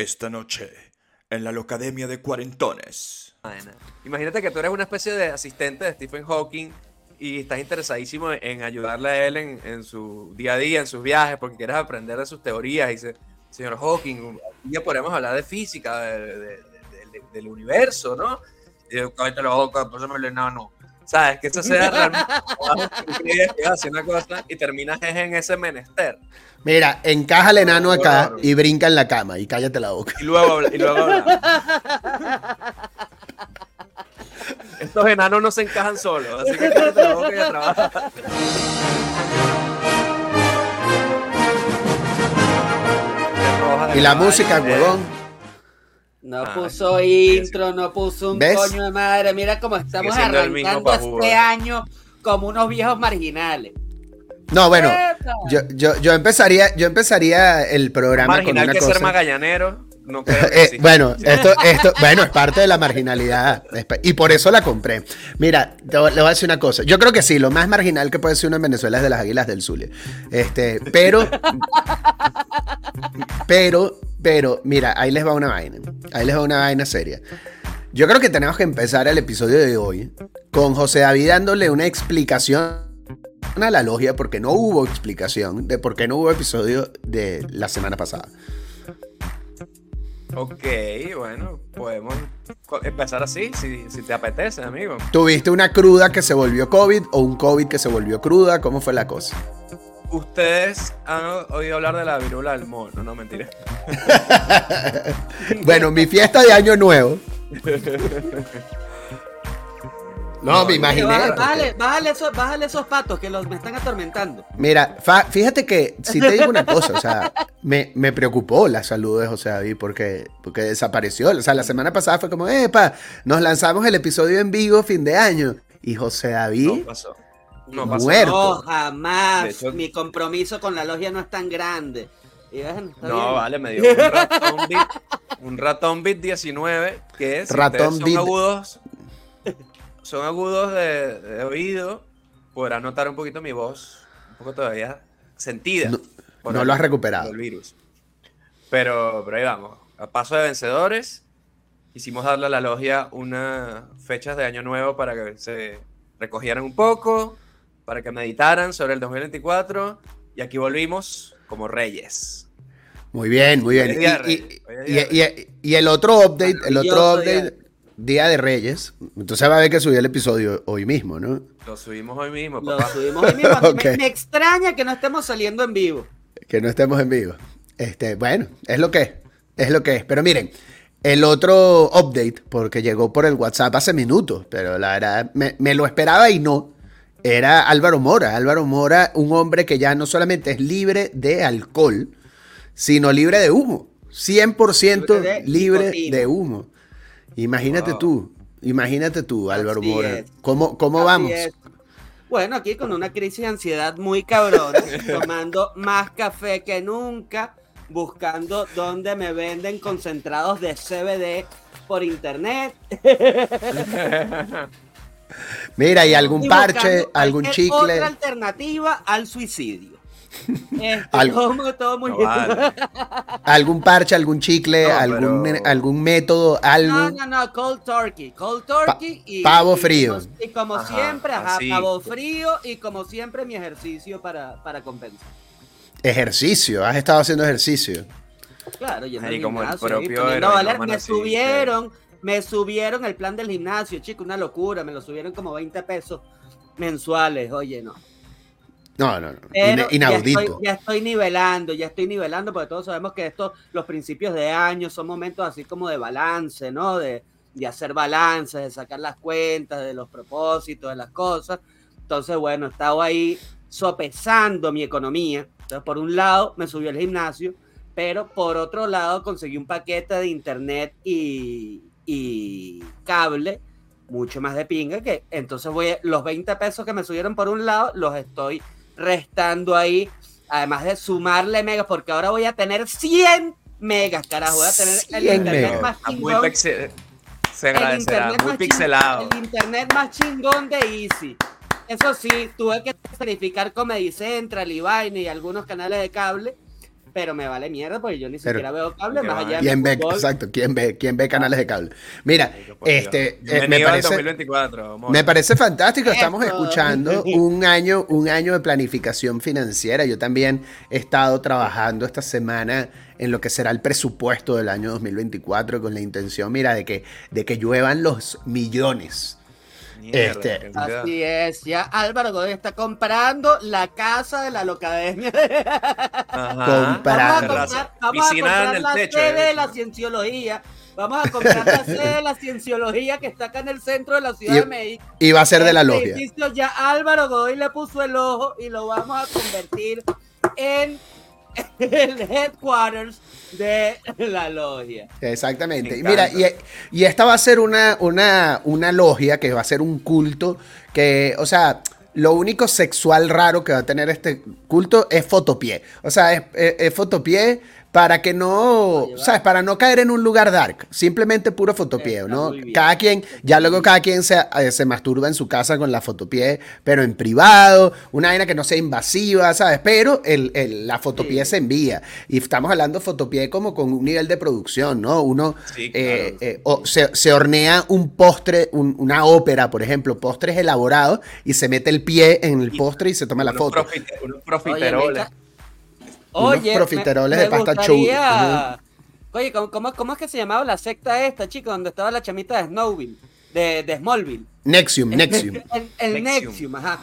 Esta noche, en la Locademia de Cuarentones. Imagínate que tú eres una especie de asistente de Stephen Hawking y estás interesadísimo en ayudarle a él en, su día a día, en sus viajes, porque quieres aprender de sus teorías. Y dice, señor Hawking, día podemos hablar de física, de- de- de- de- del universo, ¿no? Y yo, cállate la ¿Sabes? Que eso sea realmente. que hace una cosa y terminas es en ese menester. Mira, encaja el enano acá Claro. y brinca en la cama y cállate la boca. Y luego, habla- y luego hablamos. Estos enanos no se encajan solos, así que cállate la boca y a trabajar. Y la música, Eh, huevón. No Ah, puso intro, no puso un ¿Ves? coño de madre. Mira cómo estamos arrancando este año como unos viejos marginales. No, bueno, yo, yo, yo empezaría, yo empezaría el programa con Marginal una que cosa. ser magallanero, no creo que Eh, bueno, esto, esto, bueno, es parte de la marginalidad. Y por eso la compré. Mira, te le voy a decir una cosa. Yo creo que sí, lo más marginal que puede ser uno en Venezuela es de las águilas del Zulia. Este, pero. Pero, pero, mira, ahí les va una vaina. Ahí les va una vaina seria. Yo creo que tenemos que empezar el episodio de hoy con José David dándole una explicación a la logia, porque no hubo explicación de por qué no hubo episodio de la semana pasada. Ok, bueno, podemos empezar así, si, si te apetece, amigo. ¿Tuviste una cruda que se volvió COVID o un COVID que se volvió cruda? ¿Cómo fue la cosa? Ustedes han oído hablar de la viruela del mono, no mentira. Bueno, mi fiesta de Año Nuevo. No, me imaginé. Bájale, porque- bájale, bájale esos, bájale esos patos que los, me están atormentando. Mira, fa- fíjate que si te digo una cosa, o sea, me, me preocupó la salud de José David porque, porque desapareció. O sea, la semana pasada fue como, epa, nos lanzamos el episodio en vivo fin de año. Y José David, No pasó. No pasó. Muerto. No, jamás. Hecho- Mi compromiso con la logia no es tan grande. Y bueno, está No, bien. vale, me dio un ratón bit, un ratón bit 19, que si Ratón ustedes son agudos, son agudos de, de oído, podrán notar un poquito mi voz, un poco todavía sentida. No- por no el- lo has recuperado. por el virus. Pero, pero ahí vamos, a paso de vencedores, hicimos darle a la logia unas fechas de año nuevo para que se recogieran un poco, para que meditaran sobre el 2024, y aquí volvimos como reyes. muy bien, muy bien. Y- el otro update, el otro update, Día de Reyes. Entonces va a ver que subió el episodio hoy mismo, ¿no? Lo subimos hoy mismo, Lo subimos hoy mismo. Me, me extraña que no estemos saliendo en vivo. Que no estemos en vivo. Este, bueno, es lo que es. Es lo que es. Pero miren, el otro update, porque llegó por el WhatsApp hace minutos, pero la verdad me, me lo esperaba y no. Era Álvaro Mora. Álvaro Mora, un hombre que ya no solamente es libre de alcohol, sino libre de humo. 100% Libre de libre de humo. Imagínate Wow. tú, imagínate tú, Álvaro Así Mora. es. ¿Cómo, cómo Así vamos? es. Bueno, aquí con una crisis de ansiedad muy cabrón, tomando más café que nunca, buscando dónde me venden concentrados de CBD por internet. Mira, y algún y parche, algún chicle. Otra alternativa al suicidio. Este, Algo. todo, todo muy No bien. vale. algún parche, algún chicle, No, algún, pero- algún método, algo. No, no, no, cold turkey, cold turkey y pavo y frío. Y como Ajá, siempre, ajá, así. pavo frío y como siempre mi ejercicio para, para compensar. Ejercicio, has estado haciendo ejercicio. Claro, Ahí al como el propio poniendo a valer. heroinómano me así, subieron, me subieron el plan del gimnasio, chico, una locura, me lo subieron como 20 pesos mensuales, oye, no. No, no, no. Pero ina- ya inaudito. estoy, ya estoy nivelando, ya estoy nivelando, porque todos sabemos que estos, los principios de año son momentos así como de balance, ¿no? De, de hacer balances, de sacar las cuentas, de los propósitos, de las cosas. Entonces, bueno, he estado ahí sopesando mi economía. Entonces, por un lado, me subió el gimnasio, pero por otro lado, conseguí un paquete de internet y, y cable mucho más de pinga que entonces voy a- los 20 pesos que me subieron por un lado los estoy restando ahí además de sumarle megas porque ahora voy a tener 100 megas carajo voy a tener el 100 internet megas. más chingón se el internet, muy pixelado. el internet más chingón de Easy. Eso sí, tuve que verificar Comedy Central y Vaina y algunos canales de cable, pero me vale mierda porque yo ni Pero- siquiera veo cable más allá ¿Quién ve, del fútbol. exacto, quién ve, quién ve canales de cable? Mira, este, eh, me parece, 2024, amor. me parece fantástico. Estamos escuchando un año, un año de planificación financiera. Yo también he estado trabajando esta semana en lo que será el presupuesto del año 2024 con la intención, mira, de que, de que lluevan los millones. Este. Así es, ya Álvaro Godoy está comprando la casa de la locademia. Ajá. Comprar. Vamos a comprar, vamos a Piscina en comprar el la techo, sede de la cienciología. Vamos a comprar la sede de la cienciología que está acá en el centro de la Ciudad Y- de México. Y va a ser de la Este logia. edificio ya Álvaro Godoy le puso el ojo y lo vamos a convertir en el headquarters de la logia. Exactamente. Me Y mira, y, esta va a ser una, una, una logia que va a ser un culto que, o sea, lo único sexual raro que va a tener este culto es fotopié. O sea, es, es- es fotopié para que no. ¿sabes? Para no caer en un lugar dark. Simplemente puro fotopié, ¿no? Cada quien, ya luego cada quien se, eh, se masturba en su casa con la fotopié, pero en privado, una vaina que no sea invasiva, ¿sabes? Pero el, el- la fotopié Sí. se envía. Y estamos hablando de fotopié como con un nivel de producción, ¿no? Uno Sí, eh, claro. eh, o- se, se hornea un postre, un- una ópera, por ejemplo, postres elaborados, y se mete el pie en el Y postre y se toma la Unos foto. profite- unos Oye, Unos Oye, profiteroles me- de pasta gustaría- Oye, ¿cómo, cómo, cómo es que se llamaba la secta esta, chico? Donde estaba la chamita de Snowville, de, de Smallville. Nexium, Nexium. El, el Nexium. Nexium, ajá.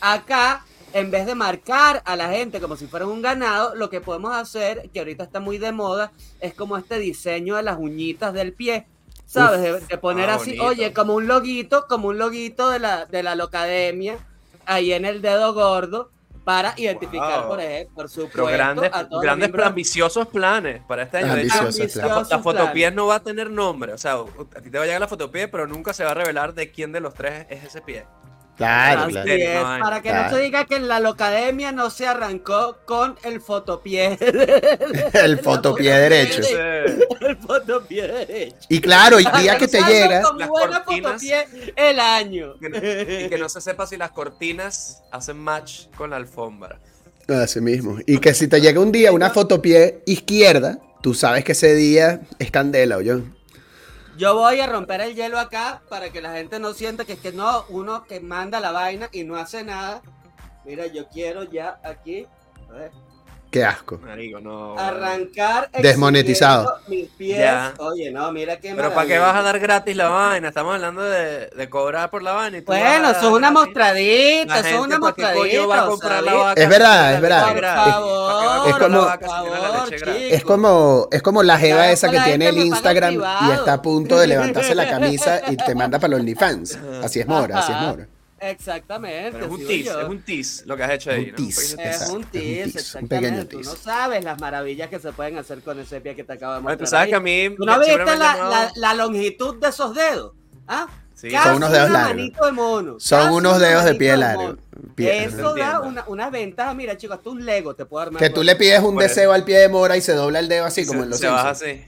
Acá, en vez de marcar a la gente como si fuera un ganado, lo que podemos hacer, que ahorita está muy de moda, es como este diseño de las uñitas del pie. ¿Sabes? De, de poner Ah, así, bonito. oye, como un loguito, como un loguito de la, de la locademia, ahí en el dedo gordo, para identificar, Wow. por ejemplo, por supuesto, Pero grandes, a todos grandes ambiciosos planes para este año. Ambiciosos la, la Ambiciosos fotopié no va a tener nombre. O sea, a ti te va a llegar la fotopié, pero nunca se va a revelar de quién de los tres es ese pie. Claro, Así claro. misterio, es, no hay. para que Claro. no se diga que en la locademia no se arrancó con el fotopié. El fotopié derecho. El fotopié derecho. Y claro, y día que te llega, Con Las buena cortinas. fotopié el año. Que no- y que no se sepa si las cortinas hacen match con la alfombra. así mismo. Y que si te llega un día una fotopié izquierda, tú sabes que ese día es candela, yo. Yo voy a romper el hielo acá para que la gente no sienta que es que no, uno que manda la vaina y no hace nada. Mira, yo quiero ya aquí a ver, Qué asco. Marico, no. arrancar Desmonetizado. mis pies. Ya. Oye, no, mira qué Pero ¿para qué vas a dar gratis la vaina? Estamos hablando de, de cobrar por la vaina. y tú Bueno, eso es una mostradita, eso es una gente, ¿para qué coño va a mostradita. comprar la ¿sabes? vaca? Es verdad, es verdad. Es como-? Es como, es como la jeva esa que tiene el Instagram y está a punto de levantarse la camisa y te manda para los OnlyFans. Así es Mora, así es. Mora. Exactamente. Pero es un tease, es un tease lo que has hecho ahí. Un ¿no? tease. Es un es un tease, exactamente. Tú no sabes las maravillas que se pueden hacer con ese pie que te acabo de Bueno, mostrar. tú sabes ahí. que a mí ¿Tú no viste la, llamado- la- la longitud de esos dedos? ¿Ah? Sí, Casi Son unos dedos una largos. de mono. Son Casi unos dedos de pie de largo. Pie- Eso da una, una ventaja. Mira, chicos, hasta un Lego te puedo armar. Que tú le pides un deseo al pie de Mora y se dobla el dedo así se, como en los se baja así.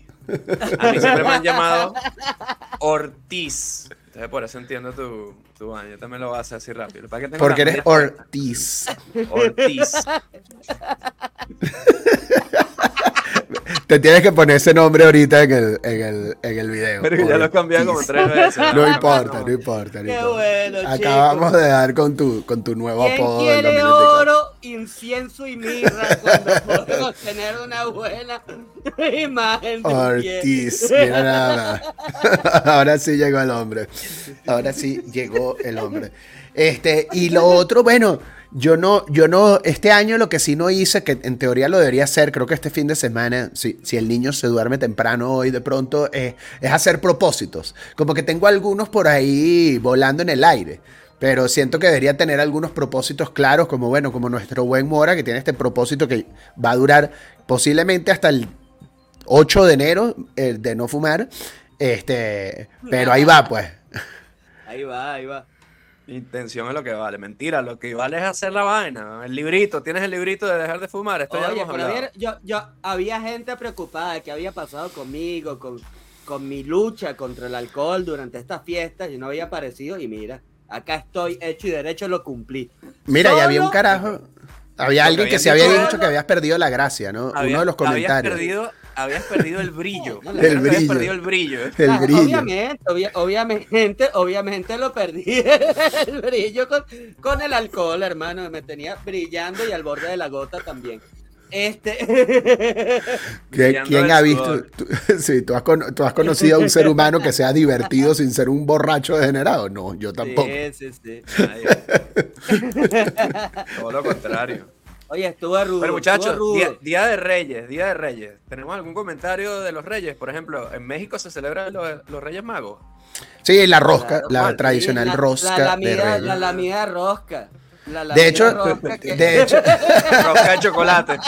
A mí siempre me han llamado Ortiz. Entonces por eso entiendo tu, tu vaina. Yo también lo voy a hacer así rápido. ¿Para qué tengo Porque eres? Ortiz. Ortiz. Te tienes que poner ese nombre ahorita en el, en el, en el video. Pero ya lo he cambiado como tres veces. No importa, cambié, no importa. no Qué importa. bueno, Acabamos de dar con tu, con tu nuevo ¿Quién apodo quiere 2024. oro, incienso y mirra cuando podemos tener una buena imagen? Ortiz, mira nada más. Ahora sí llegó el hombre. Ahora sí llegó el hombre. Este, y lo otro, bueno, yo no, yo no, este año lo que sí no hice, que en teoría lo debería hacer, creo que este fin de semana, si, si el niño se duerme temprano hoy de pronto, eh, es hacer propósitos. Como que tengo algunos por ahí volando en el aire. Pero siento que debería tener algunos propósitos claros, como bueno, como nuestro buen Mora, que tiene este propósito que va a durar posiblemente hasta el 8 de enero eh, de no fumar. Este, pero ahí va, pues. Ahí va, ahí va. Intención es lo que vale. Mentira, lo que vale es hacer la vaina. El librito, tienes el librito de dejar de fumar. Esto ya lo Oye, hemos pero hablado. había, yo, yo, había gente preocupada de qué había pasado conmigo, con, con mi lucha contra el alcohol durante estas fiestas. Y no había aparecido. Y mira, acá estoy hecho y derecho, lo cumplí. Mira, ya había un Solo- carajo. Había que alguien que se había dicho que habías perdido la gracia, ¿no? Uno de los Habías comentarios. perdido, habías perdido el brillo. El Habías perdido el brillo. El Ah, brillo. Obviamente, obvia- obviamente, obviamente lo perdí. El brillo con, con el alcohol, hermano. Me tenía brillando y al borde de la gota también. Este. ¿Qué- Brillando ¿Quién ha visto? tú- sí, ¿tú has, con- tú has conocido a un ser humano que sea divertido sin ser un borracho degenerado? No, yo tampoco. Sí, sí, sí. Nadie. Todo lo contrario. Oye, estuvo rudo. Pero muchachos, día, rudo. día de Reyes, Día de Reyes. ¿Tenemos algún comentario de los Reyes? Por ejemplo, en México se celebran los, los Reyes Magos. Sí, la rosca, Claro, la Juan, tradicional sí, la- rosca la de lamida, Reyes. La lamida rosca. La De hecho, rosca que- de hecho, Rosca de chocolate.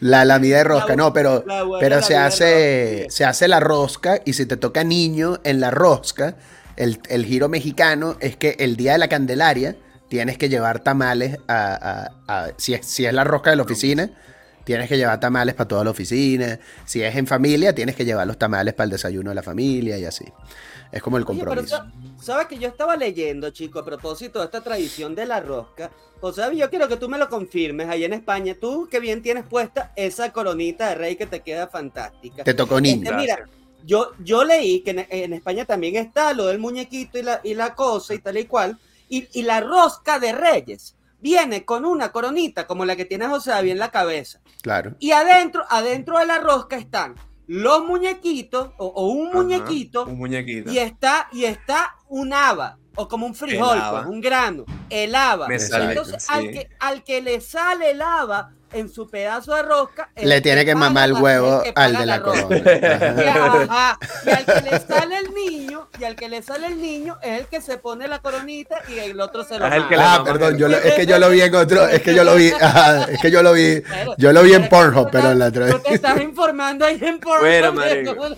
la lamida de rosca, La- no, pero, la pero se de hace, rosca, se hace la rosca y si te toca niño en la rosca, el, el giro mexicano es que el día de la Candelaria tienes que llevar tamales a, a- a- si, es, si es la rosca de la oficina, tienes que llevar tamales para toda la oficina. Si es en familia, tienes que llevar los tamales para el desayuno de la familia y así. Es como el Oye, pero compromiso. sa- sabes que yo estaba leyendo, chico, a propósito de esta tradición de la rosca. O sea, yo quiero que tú me lo confirmes ahí en España. Tú que bien tienes puesta esa coronita de rey que te queda fantástica. Te tocó niño. Este, mira, yo, yo leí que en, en España también está lo del muñequito y la, y la cosa y tal y cual. Y, y la rosca de reyes viene con una coronita como la que tiene José David en la cabeza. Claro. Y adentro, adentro de la rosca están los muñequitos o, o un Ajá, muñequito Un muñequito. y está, y está un haba, o como un frijol, pues, un grano, el haba. Me sale, Entonces, sí. al, que, al que le sale el haba en su pedazo de rosca, Le tiene que mamar el huevo al de la corona. Y, Ajá. y al que le sale el niño, y al que le sale el niño es el que se pone la coronita y el otro se lo Es el que le Ah, perdón, yo lo- es que yo lo vi en otro, es que yo lo vi, ajá, es que yo lo vi, yo lo vi en Pornhub, pero en la otra Tú te estás informando ahí en Pornhub. Bueno,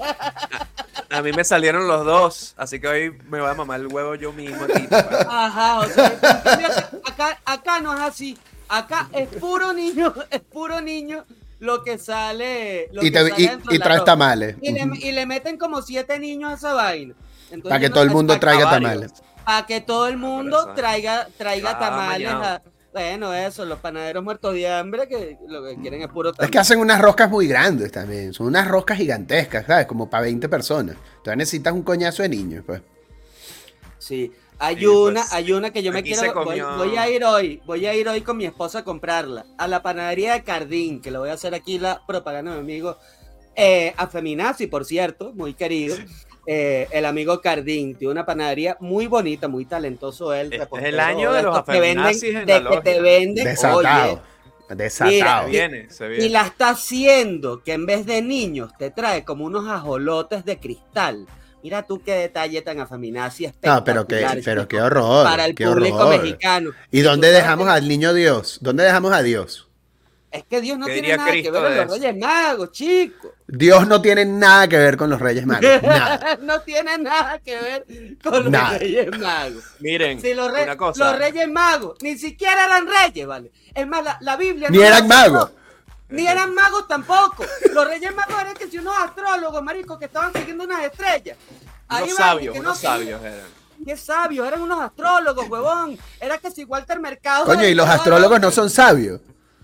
A mí me salieron los dos, así que hoy me voy a mamar el huevo yo mismo aquí. para- Ajá, o sea, acá, acá no es así. Acá es puro niño, es puro niño lo que sale. Lo y, que te, sale y, dentro traes tamales. Y le, Ujú. y le meten como siete niños a esa vaina. Entonces, Para que todo el mundo traiga tamales. Para que todo el mundo traiga, traiga Ah, tamales. a- bueno, eso, los panaderos muertos de hambre que lo que quieren es puro Es tamal. que hacen unas roscas muy grandes también, son unas roscas gigantescas, ¿sabes? Como para 20 personas. Entonces necesitas un coñazo de niños, pues. Sí. Hay Sí, una, pues, hay una que yo me quiero. Voy, a ir hoy, voy a ir hoy con mi esposa a comprarla. A la panadería de Cardín, que le voy a hacer aquí la propaganda a mi amigo. Eh, a Feminazi, por cierto, muy querido. Eh, el amigo Cardín, tiene una panadería muy bonita, muy talentoso él. Este es el año de los que venden, afeminazis en de la que te venden, Desatado. oye, Desatado. Se viene, se y la está haciendo que en vez de niños te trae como unos ajolotes de cristal. Mira tú qué detalle tan afeminazi No, pero qué, pero chico, qué horror. para el qué público horror. mexicano. ¿Y dónde dejamos que- al niño Dios? ¿Dónde dejamos a Dios? Es que Dios no ¿Qué tiene nada que ver con los? Reyes Magos, chicos. Dios no tiene nada que ver con los Reyes Magos. Nada. no tiene nada que ver con los Nada. Reyes Magos. Miren, Si los, re- una cosa. los Reyes Magos ni siquiera eran reyes, ¿vale? Es más, la, la Biblia. Ni no eran magos. Ni eran magos tampoco. Los Reyes Magos eran que si unos astrólogos, maricos, que estaban siguiendo unas estrellas. Ahí unos sabios, que no, unos sabios eran. Qué sabios, eran unos astrólogos, huevón. Era que si Walter Mercado. Coño, y los astrólogos lo- no son sabios.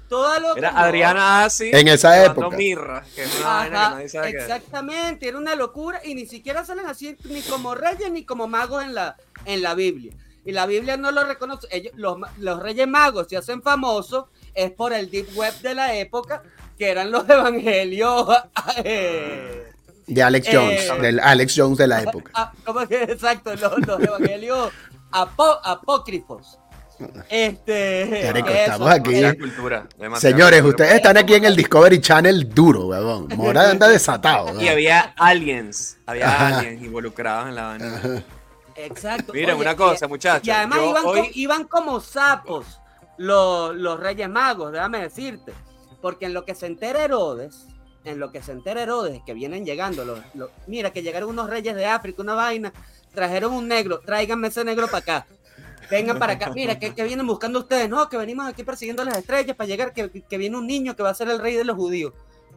todo lo Era. Adriana Asi. En esa época. mirra, que es una que sabe exactamente, era una locura y ni siquiera salen así ni como reyes ni como magos en la, en la Biblia. Y la Biblia no lo reconoce. Ellos, los, los reyes magos se hacen famosos es por el deep web de la época, que eran los evangelios. eh, De Alex Eh, Jones. Del Alex Jones de la época. ah, ¿Cómo que exacto? Los, los evangelios apó- apócrifos. Este. Marico, eso, estamos aquí. Cultura. Señores, cultura. ustedes están aquí en el Discovery Channel duro, weón. Mora anda desatado. Y había aliens. Había Ajá. aliens involucrados en la vaina. Exacto. Miren, Oye, una cosa, y- muchachos. Y además yo iban, hoy- co- iban como sapos los, los Reyes Magos, déjame decirte. Porque en lo que se entera Herodes, en lo que se entera Herodes, que vienen llegando, los, mira, que llegaron unos reyes de África, una vaina, trajeron un negro, tráiganme ese negro para acá. Vengan para acá, mira, que, que vienen buscando ustedes, no, que venimos aquí persiguiendo las estrellas para llegar, que, que viene un niño que va a ser el rey de los judíos.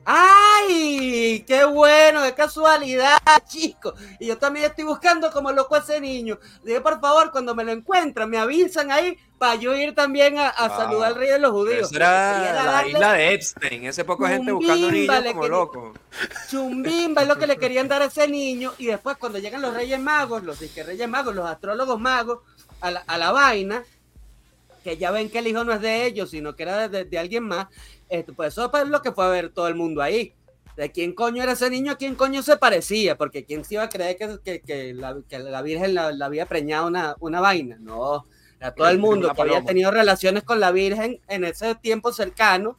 ¡Ay! ¡Qué bueno! ¡Qué casualidad, chicos! Y yo también estoy buscando como loco a ese niño. Dije, por favor, cuando me lo encuentran, me avisan ahí para yo ir también a, a saludar al rey de los judíos. Esa era la isla de Epstein. Ese poco gente buscando niños como loco. Chumbimba es lo que le querían dar a ese niño. Y después, cuando llegan los reyes magos, los disque reyes magos, los astrólogos magos, a la, a la vaina, que ya ven que el hijo no es de ellos, sino que era de, de- de alguien más, esto, pues eso es lo que fue a ver todo el mundo ahí. De quién coño era ese niño, a quién coño se parecía, porque quién se iba a creer que, que- que la, que la Virgen la, la había preñado una, una vaina. No, a todo el mundo que había tenido relaciones con la Virgen en ese tiempo cercano,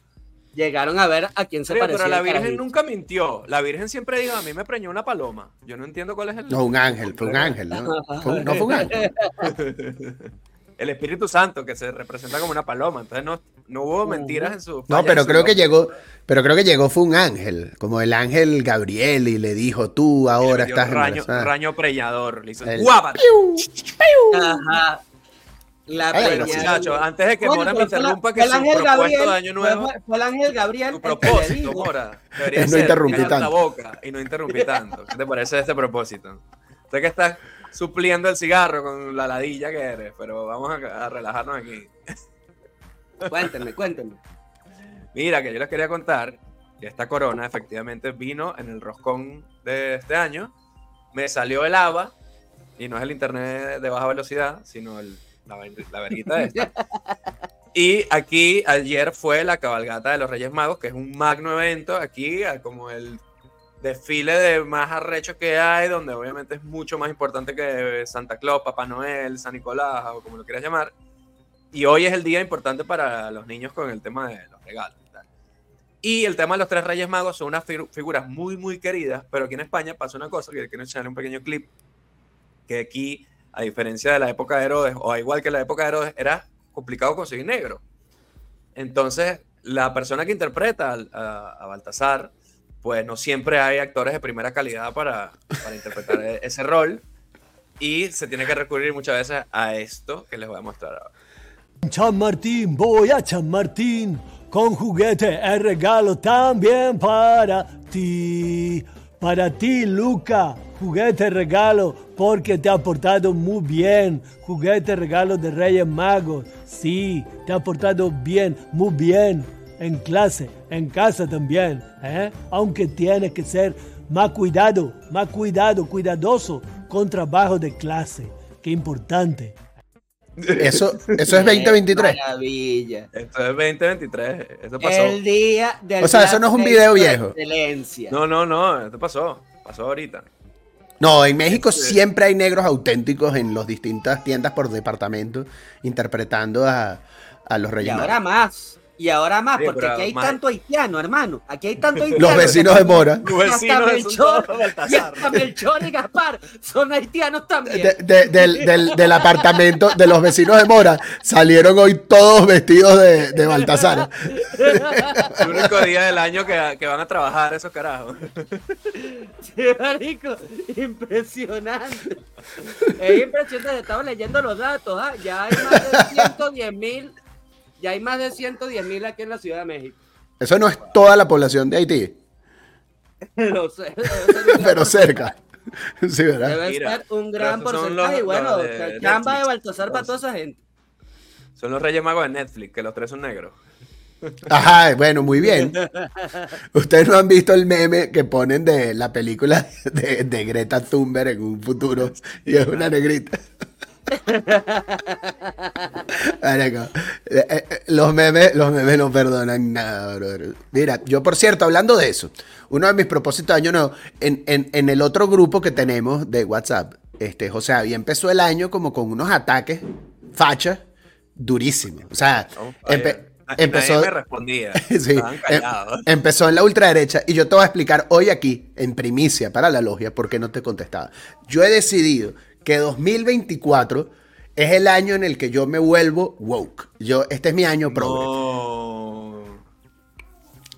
llegaron a ver a quién se Oye, parecía. pero la Virgen carajito. nunca mintió. La Virgen siempre dijo, a mí me preñó una paloma. Yo no entiendo cuál es el... No, un ángel, fue un ángel. No, Fue un- no fue un ángel. El Espíritu Santo, que se representa como una paloma. Entonces no, no hubo mentiras en su... No, pero su creo que llegó, pero creo que llegó fue un ángel, como el ángel Gabriel y le dijo, tú ahora estás un raño, embarazada". raño preñador. Le hizo El- ¡guapa! Ajá. La Ay, antes de que Mora me interrumpa, que el su ángel propuesto Gabriel, de año nuevo... Fue, fue el ángel Gabriel. Tu propósito. Mora, debería Es no ser interrumpir callar la tanto. boca y no interrumpir tanto. ¿Qué te parece de este propósito? Sé que estás supliendo el cigarro con la ladilla que eres, pero vamos a, a relajarnos aquí. Cuéntenme, cuéntenme. Mira, que yo les quería contar que esta corona efectivamente vino en el roscón de este año. Me salió el ABA, y no es el internet de baja velocidad, sino el- la, la verguita esta. Y aquí ayer fue la cabalgata de los Reyes Magos, que es un magno evento aquí, como el desfile de más arrecho que hay, donde obviamente es mucho más importante que Santa Claus, Papá Noel, San Nicolás, o como lo quieras llamar. Y hoy es el día importante para los niños con el tema de los regalos. y tal. Y el tema de los tres Reyes Magos son unas figu- figuras muy, muy queridas, pero aquí en España pasa una cosa, que quiero echarle un pequeño clip, que aquí, a diferencia de la época de Herodes, o igual que la época de Herodes, era complicado conseguir negro. Entonces, la persona que interpreta al- a, a Baltasar, pues no siempre hay actores de primera calidad para, para interpretar e- ese rol. Y se tiene que recurrir muchas veces a esto que les voy a mostrar ahora. San Martín, voy a San Martín con juguete el regalo también para ti. Para ti, Luca, juguete regalo porque te ha portado muy bien. Juguete regalo de Reyes Magos. Sí, te ha portado bien, muy bien. En clase, en casa también. ¿eh? Aunque tienes que ser más cuidado, más cuidado, cuidadoso con trabajo de clase. Qué importante. Eso, eso es 2023. Maravilla. Esto es 2023, eso pasó. El día del O sea, eso no es un video viejo. Excelencia. No, no, no, esto pasó, pasó ahorita. No, en México Este- siempre hay negros auténticos en las distintas tiendas por departamento interpretando a, a los Y Reyes ahora Magos. más. Y ahora más, Sí, porque aquí hay más- tanto haitiano, hermano. Aquí hay tanto haitiano. Los vecinos de Mora. Los vecinos Melchor, todos y Baltasar. hasta Melchor y Gaspar son haitianos también. De- de- del, del- del apartamento de los vecinos de Mora salieron hoy todos vestidos de, de Baltasar. El único día del año que, que van a trabajar esos carajos. Sí, marico, impresionante. Es impresionante, estaba leyendo los datos, ¿ah? ya hay más de 110 mil, ya hay más de 110 mil aquí en la Ciudad de México. Eso no es toda la población de Haití, Lo sé, pero cerca. Sí, ¿verdad? Debe Mira, ser un gran porcentaje. los- y bueno, los de de. Baltasar para toda esa gente. Son los Reyes Magos de Netflix, que los tres son negros. Ajá, bueno, muy bien. Ustedes no han visto el meme que ponen de la película de, de Greta Thunberg en un futuro y es una negrita. Eh, eh, los memes, los memes no perdonan nada, brother. Mira, yo por cierto, hablando de eso, uno de mis propósitos de año nuevo, en, en- en el otro grupo que tenemos de WhatsApp, este, José había empezó el año como con unos ataques fachas durísimos. O sea, empe- Nadie empezó, me respondía. Sí, em- empezó en la ultraderecha y yo te voy a explicar hoy aquí, en primicia para la logia, por qué no te contestaba. Yo he decidido que 2024 es el año en el que yo me vuelvo woke. Yo, este es mi año progre. No.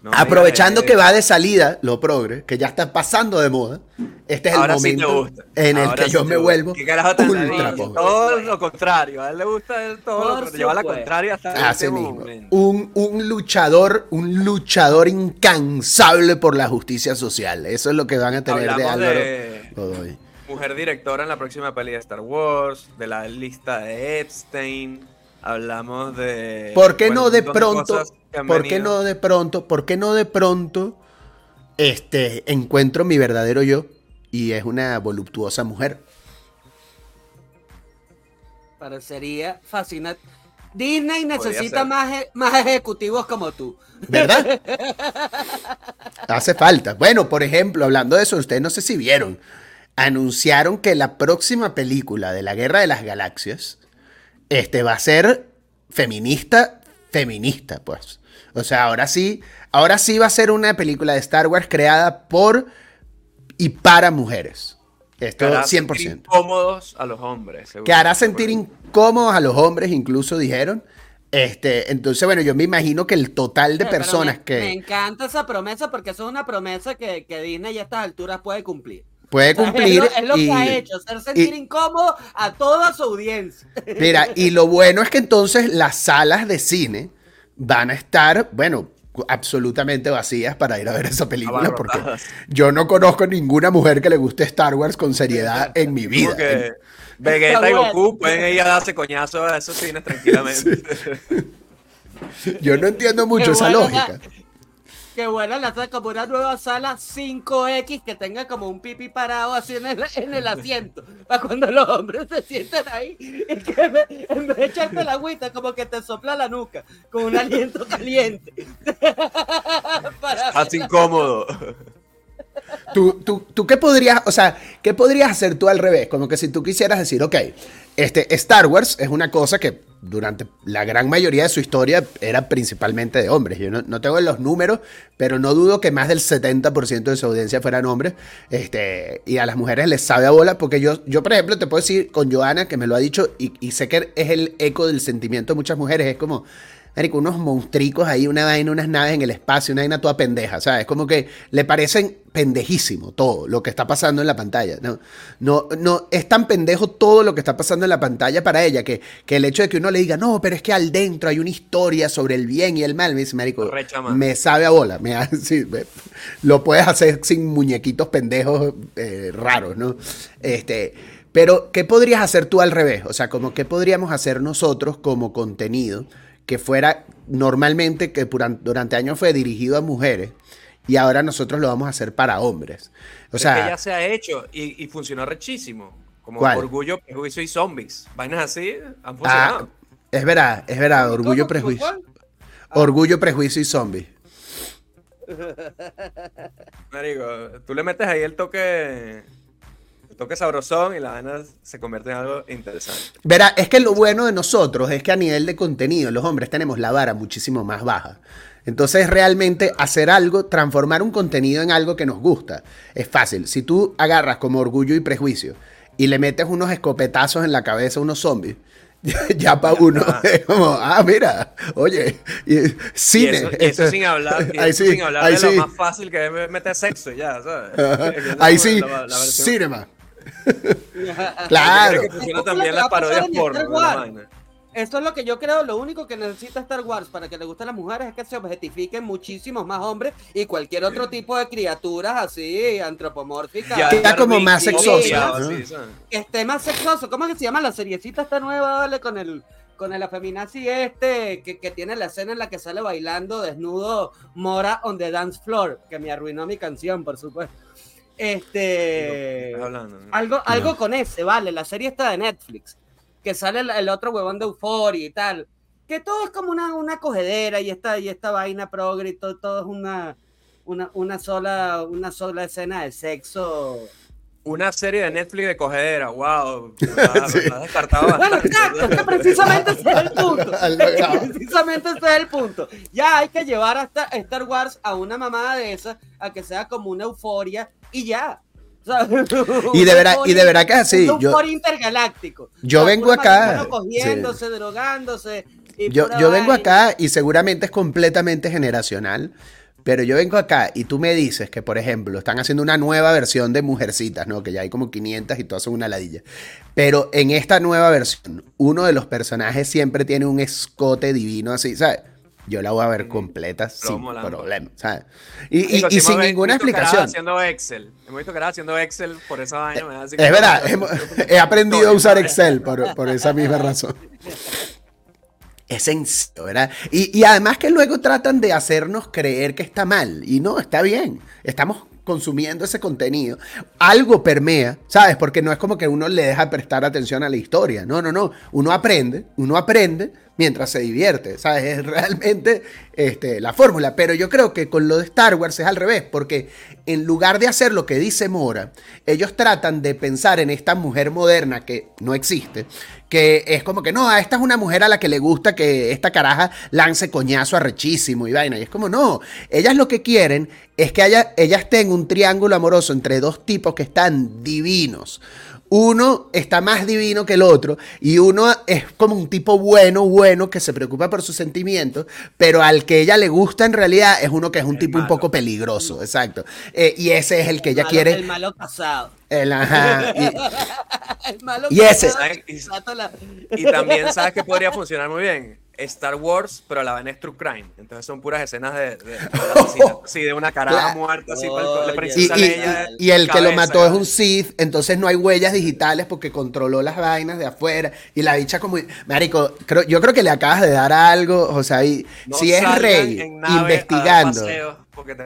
No Aprovechando que va de salida lo progre, que ya está pasando de moda, este es el sí momento gusta. en el Ahora que sí yo me gusta. vuelvo ¿Qué carajo tan ultra pobre. Todo lo contrario. A él le gusta el todo, Por pero lleva la contraria hasta Así este mismo. momento. Un, un luchador, un luchador incansable por la justicia social. Eso es lo que van a tener de Álvaro de Godoy. Mujer directora en la próxima peli de Star Wars, de la lista de Epstein. Hablamos de. ¿Por qué bueno, no de pronto? ¿Por qué no de pronto? ¿Por qué no de pronto este, encuentro mi verdadero yo? Y es una voluptuosa mujer. Parecería fascinante. Disney necesita más, e- más ejecutivos como tú. ¿Verdad? Hace falta. Bueno, por ejemplo, hablando de eso, ustedes no sé si vieron. Anunciaron que la próxima película de la Guerra de las Galaxias este, va a ser feminista, feminista, pues. O sea, ahora sí, ahora sí va a ser una película de Star Wars creada por y para mujeres. Esto Que hará sentir 100%. incómodos a los hombres. seguro. Que hará sentir incómodos a los hombres, incluso dijeron. Este, entonces, bueno, yo me imagino que el total de pero personas me, que Me encanta esa promesa porque eso es una promesa que, que Disney a estas alturas puede cumplir. Puede O sea, cumplir. Es lo, es lo y- que ha hecho, hacer sentir y- incómodo a toda su audiencia. Mira, y lo bueno es que entonces las salas de cine van a estar, bueno, absolutamente vacías para ir a ver esa película, porque yo no conozco ninguna mujer que le guste Star Wars con seriedad en mi vida. Como que Vegeta y Goku pueden ir a darse coñazos a esos cines tranquilamente. Yo no entiendo mucho Qué esa buena lógica. Que buena la saca como una nueva sala 5X que tenga como un pipi parado así en el, en el asiento. Para cuando los hombres se sienten ahí y que en vez- en vez de echarte la agüita, como que te sopla la nuca con un aliento caliente. Haz incómodo. ¿Tú, tú, tú qué podrías, o sea, qué podrías hacer tú al revés? Como que si tú quisieras decir, ok, este, Star Wars es una cosa que durante la gran mayoría de su historia era principalmente de hombres. Yo no, no tengo los números, pero no dudo que más del 70% de su audiencia fueran hombres. Este, y a las mujeres les sabe a bola, porque yo, yo por ejemplo, te puedo decir con Joana, que me lo ha dicho, y, y sé que es el eco del sentimiento de muchas mujeres, es como... Marico, unos monstricos ahí, una vaina, unas naves en el espacio, una vaina toda pendeja, ¿sabes? Como que le parecen pendejísimo todo lo que está pasando en la pantalla. No, no, no, es tan pendejo todo lo que está pasando en la pantalla para ella que, que el hecho de que uno le diga, no, pero es que al dentro hay una historia sobre el bien y el mal, me dice, Marico, me sabe a bola. Me, sí, me- lo puedes hacer sin muñequitos pendejos eh, raros, ¿no? Este. Pero, ¿qué podrías hacer tú al revés? O sea, como qué podríamos hacer nosotros como contenido que fuera normalmente, que durante años fue dirigido a mujeres y ahora nosotros lo vamos a hacer para hombres. O es que ya sea, se ha hecho y, y funcionó rechísimo. Como ¿Cuál? Orgullo, Prejuicio y Zombies. Vainas así han ah, funcionado. es verdad, es verdad, orgullo, prejuicio. ¿Cuál? Orgullo, prejuicio y zombie. Marico, tú le metes ahí el toque, toque sabrosón y la vaina se convierte en algo interesante. Verá, es que lo bueno de nosotros es que a nivel de contenido, los hombres tenemos la vara muchísimo más baja. Entonces, realmente hacer algo, transformar un contenido en algo que nos gusta, es fácil. Si tú agarras como orgullo y prejuicio y le metes unos escopetazos en la cabeza a unos zombies, ya para uno es como, ah, mira, oye, Y cine. eso, y eso esto- sin hablar, ahí sí, sin hablar ahí de sí. lo más fácil que es meter sexo ya, ¿sabes? Ahí sí, la- la versión- cinema. Claro. funciona Esto es también lo que las parodias porno. Esto es lo yo creo, lo único que necesita Star Wars para que le gusten las mujeres es que se objetifiquen muchísimos más hombres y cualquier otro tipo de criaturas así, antropomórficas. Ya, Queda como más sí, sexoso, sí, ¿no? sí, que esté más sexoso. ¿Cómo es que se llama la seriecita esta nueva, vale? Con el con el afeminazi este que, que tiene la escena en la que sale bailando desnudo Mora on the dance floor, que me arruinó mi canción, por supuesto. Este Estás hablando, ¿no? algo, algo con ese, vale, la serie está de Netflix, que sale el, el otro huevón de Euphoria y tal, que todo es como una, una cogedera y esta, y esta vaina progre y todo, todo es una, una, una, sola, una sola escena de sexo. Una serie de Netflix de cogedera, wow. La, la Bueno, exacto, es que precisamente ese es el punto. Es que precisamente ese es el punto. Ya hay que llevar a Star, Wars a una mamada de esas, a que sea como una euforia y ya. O sea, Y de verdad- y de verdad que así, Un yo- intergaláctico. yo O sea, vengo acá, drogándose. Yo, yo vengo acá y seguramente es completamente generacional, Pero yo vengo acá y tú me dices que, por ejemplo, están haciendo una nueva versión de Mujercitas, ¿no? Que ya hay como 500 y todas son una ladilla. Pero en esta nueva versión, uno de los personajes siempre tiene un escote divino así, ¿sabes? Yo la voy a ver completa sin molando. problema, ¿sabes? Y, y- Digo, y si sin ninguna explicación. haciendo Excel. Hemos visto caras haciendo Excel por esa vaina. me da así Es verdad, he aprendido a usar Excel por, por esa misma razón. Es sencillo, ¿verdad? Y, y además que luego tratan de hacernos creer que está mal. Y no, está bien. Estamos consumiendo ese contenido. Algo permea, ¿sabes? Porque no es como que uno le deja prestar atención a la historia. No, no, no. Uno aprende, uno aprende mientras se divierte, ¿sabes? Es realmente este, la fórmula. Pero yo creo que con lo de Star Wars es al revés, porque en lugar de hacer lo que dice Mora, ellos tratan de pensar en esta mujer moderna que no existe, que es como que no, a esta es una mujer a la que le gusta que esta caraja lance coñazo arrechísimo y vaina. Y es como no, ellas lo que quieren es que haya, ellas tengan un triángulo amoroso entre dos tipos que están divinos. Uno está más divino que el otro y uno es como un tipo bueno, bueno, que se preocupa por sus sentimientos, pero al que ella le gusta en realidad es uno que es un tipo un poco peligroso, exacto. Eh, y ese es el que ella Malo- quiere. El malo casado. el- ajá, y- El malo Y ese. Y- exacto, la- Y también, ¿sabes que podría funcionar muy bien? Star Wars, pero a la vez es True Crime. Entonces son puras escenas de, de. Sí, de una caraja Claro. muerta, así, para Oye. la Y, princesa y- Leia, y el que lo mató es un Sith, entonces no hay huellas digitales porque controló las vainas de afuera. Y la bicha como... Marico, creo, yo creo que le acabas de dar algo, o sea, y, No si es rey investigando... te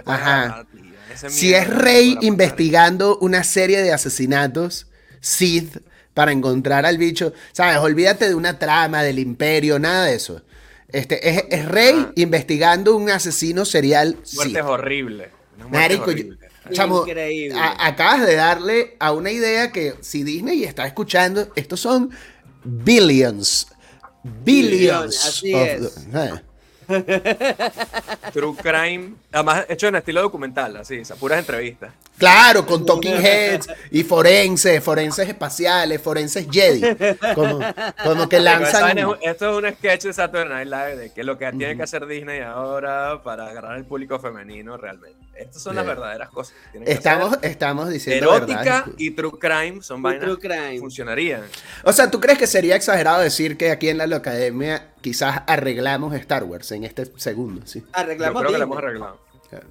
Ajá. Ese Si es Rey investigando una serie de asesinatos, Sith, para encontrar al bicho, ¿sabes? Olvídate de una trama del imperio, nada de eso. Este, es, es Rey Ah. investigando un asesino serial. Muerte es horrible. Una muerte Marico, yo- chamo, Increíble. a- acabas de darle a una idea que si Disney está escuchando, estos son billions. Billions. Así of- es. eh. True Crime. Además, hecho en estilo documental, así, puras entrevistas. Claro, con talking heads y forenses, forenses espaciales, forenses Jedi. Como, como que lanzan. es esto es un sketch de Saturday Night Live de que lo que tiene que hacer Disney ahora para agarrar al público femenino realmente. Estas son las verdaderas cosas. que tienen que Estamos, hacer. estamos diciendo Erótica verdad. y True Crime son Y vainas True que Crime. funcionarían. O sea, ¿tú crees que sería exagerado decir que aquí en la Academia quizás arreglamos Star Wars en este segundo? Sí. Yo Arreglamos creo que la hemos arreglado.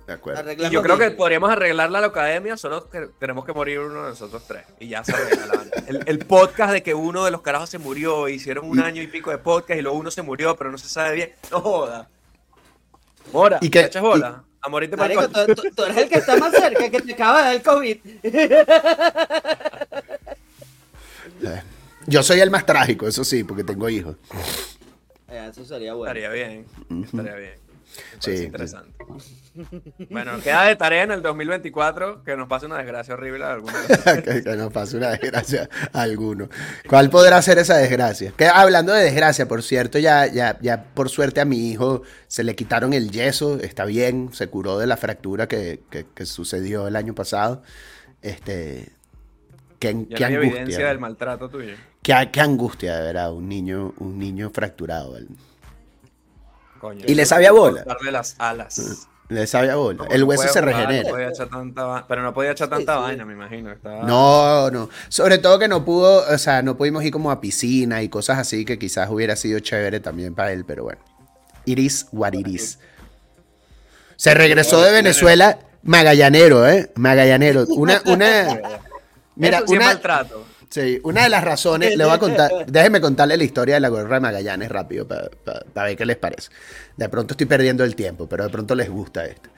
De acuerdo. Y Arreglamos yo creo que podríamos arreglarla a la academia, solo que tenemos que morir uno de nosotros tres. Y ya se arregla el, el podcast de que uno de los carajos se murió, hicieron un año y pico de podcast y luego uno se murió, pero no se sabe bien. No joda. Mora, ¿Y qué- ¿te echas bola? A morirte por Marico, tú, tú- tú eres el que está más cerca, que te acaba de dar el COVID. Eh, Yo soy el más trágico, eso sí, porque tengo hijos. Eh, Eso sería bueno. Estaría bien. Estaría bien. Sí, interesante. Bueno, queda de tarea en el 2024 que nos pase una desgracia horrible a alguno que, que nos pase una desgracia a alguno. ¿Cuál podrá ser esa desgracia? Que hablando de desgracia, por cierto, ya, ya, ya por suerte a mi hijo se le quitaron el yeso, está bien, se curó de la fractura que, que- que sucedió el año pasado. Este, qué, Ya qué no hay angustia. evidencia del maltrato tuyo. Qué, qué angustia, de verdad, un niño, un niño fracturado. Y le sabía bola. cortarle las alas. Le sabía bola. No, El hueso se jugar, regenera. no podía echar tanta va- pero no podía echar tanta sí. vaina, me imagino. Estaba... No, no. Sobre todo que no pudo, o sea, no pudimos ir como a piscina y cosas así que quizás hubiera sido chévere también para él, pero bueno. It is what it is. Se regresó de Venezuela magallanero, ¿eh? Magallanero. Una, una, mira, Eso sí es una, maltrato. Sí, una de las razones, le voy a contar, déjenme contarle la historia de la guerra de Magallanes rápido para ver qué les parece. De pronto estoy perdiendo el tiempo, pero de pronto les gusta esto.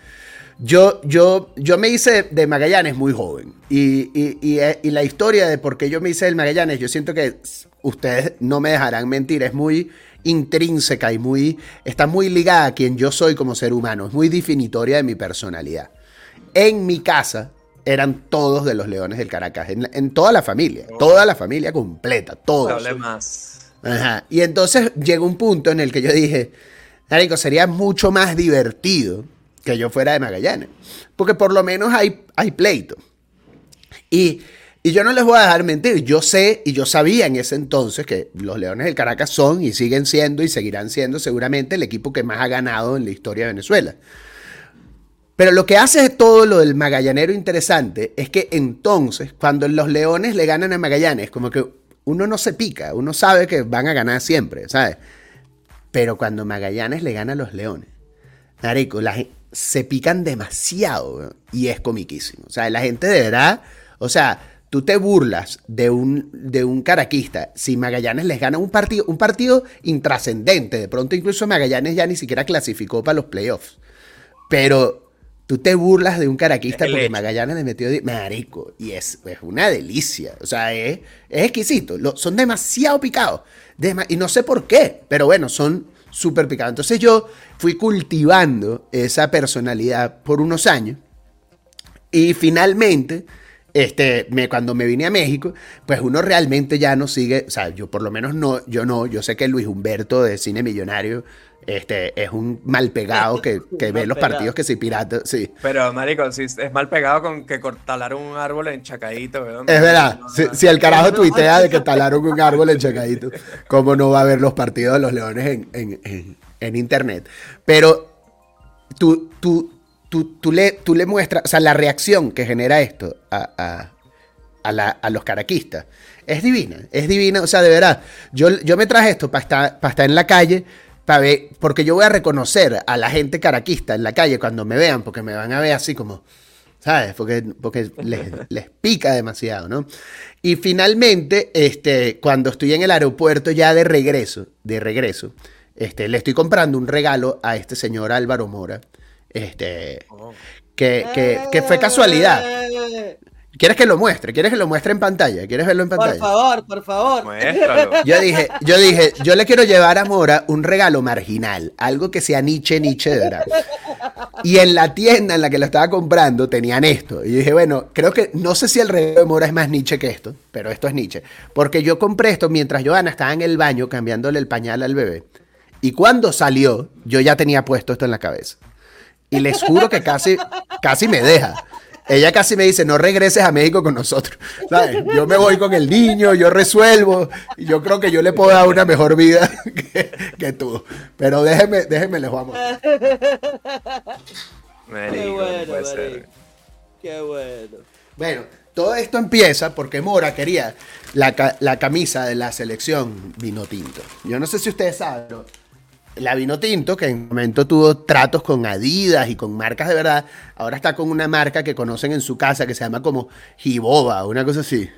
Yo, yo, yo me hice de Magallanes muy joven. Y, y- y, eh, y la historia de por qué yo me hice del Magallanes, yo siento que ustedes no me dejarán mentir, es muy intrínseca y muy, está muy ligada a quien yo soy como ser humano. Es muy definitoria de mi personalidad. En mi casa eran todos de los Leones del Caracas, en, en toda la familia, toda la familia completa, todos. Hable más. Ajá. Y entonces llegó un punto en el que yo dije, Marico, sería mucho más divertido que yo fuera de Magallanes. Porque por lo menos hay, hay pleito. Y, y yo no les voy a dejar mentir, yo sé y yo sabía en ese entonces que los Leones del Caracas son y siguen siendo y seguirán siendo seguramente el equipo que más ha ganado en la historia de Venezuela. Pero lo que hace todo lo del Magallanero interesante es que entonces, cuando los Leones le ganan a Magallanes, como que uno no se pica, uno sabe que van a ganar siempre, ¿sabes? Pero cuando Magallanes le gana a los Leones, Marico, la se pican demasiado y es comiquísimo. O sea, la gente de verdad, o sea, tú te burlas de un, de un caraquista si Magallanes les gana un partido, un partido intrascendente. De pronto incluso Magallanes ya ni siquiera clasificó para los playoffs. Pero tú te burlas de un caraquista el porque. Magallanes le metió... Marico, y es, es una delicia. O sea, es, es exquisito. Lo- son demasiado picados. Dema- y no sé por qué, pero bueno, son súper picados. Entonces yo fui cultivando esa personalidad por unos años. Y finalmente, este, me, cuando me vine a México, pues uno realmente ya no sigue, o sea, yo por lo menos no, yo no, yo sé que Luis Humberto de Cine Millonario este, es un mal pegado que, que ve los pegado. partidos que si pirata, sí. Pero, marico, si es mal pegado con que cortalar un árbol en Chacadito, weón. Es verdad, No, si, no. si el carajo tuitea de que talaron un árbol en Chacadito, ¿cómo no va a ver los partidos de los leones en, en- en- en internet? Pero tú, tú, tú, tú le, tú le muestras, o sea, la reacción que genera esto a, a- a la- a los caraquistas es divina, es divina, o sea, de verdad, yo, yo me traje esto para estar, para estar en la calle, para ver, porque yo voy a reconocer a la gente caraquista en la calle cuando me vean, porque me van a ver así como... ¿Sabes? Porque, porque les, les pica demasiado, ¿no? Y finalmente, este, cuando estoy en el aeropuerto ya de regreso, de regreso, este, le estoy comprando un regalo a este señor Álvaro Mora, este, Oh. que, que, que fue casualidad. Eh, ¿Quieres que lo muestre? ¿Quieres que lo muestre en pantalla? ¿Quieres verlo en Por pantalla? favor, por favor. Muéstralo. Yo dije, yo dije, yo le quiero llevar a Mora un regalo marginal, algo que sea Nietzsche, Nietzsche de verdad. Y en la tienda en la que lo estaba comprando tenían esto. Y yo dije, bueno, creo que no sé si el regalo de Mora es más Nietzsche que esto, pero esto es Nietzsche. Porque yo compré esto mientras Joana estaba en el baño cambiándole el pañal al bebé. Y cuando salió, yo ya tenía puesto esto en la cabeza. Y les juro que casi, casi me deja. Ella casi me dice, no regreses a México con nosotros. ¿Sabes? Yo me voy con el niño, yo resuelvo. Y yo creo que yo le puedo dar una mejor vida que, que tú. Pero déjeme, déjeme, les vamos. Marico, Qué no bueno, puede ser. marico. Qué bueno. Bueno, todo esto empieza porque Mora quería la, la camisa de la selección vino tinto. Yo no sé si ustedes saben, pero la vino tinto, que en un momento tuvo tratos con Adidas y con marcas de verdad, ahora está con una marca que conocen en su casa que se llama como Giboba, una cosa así.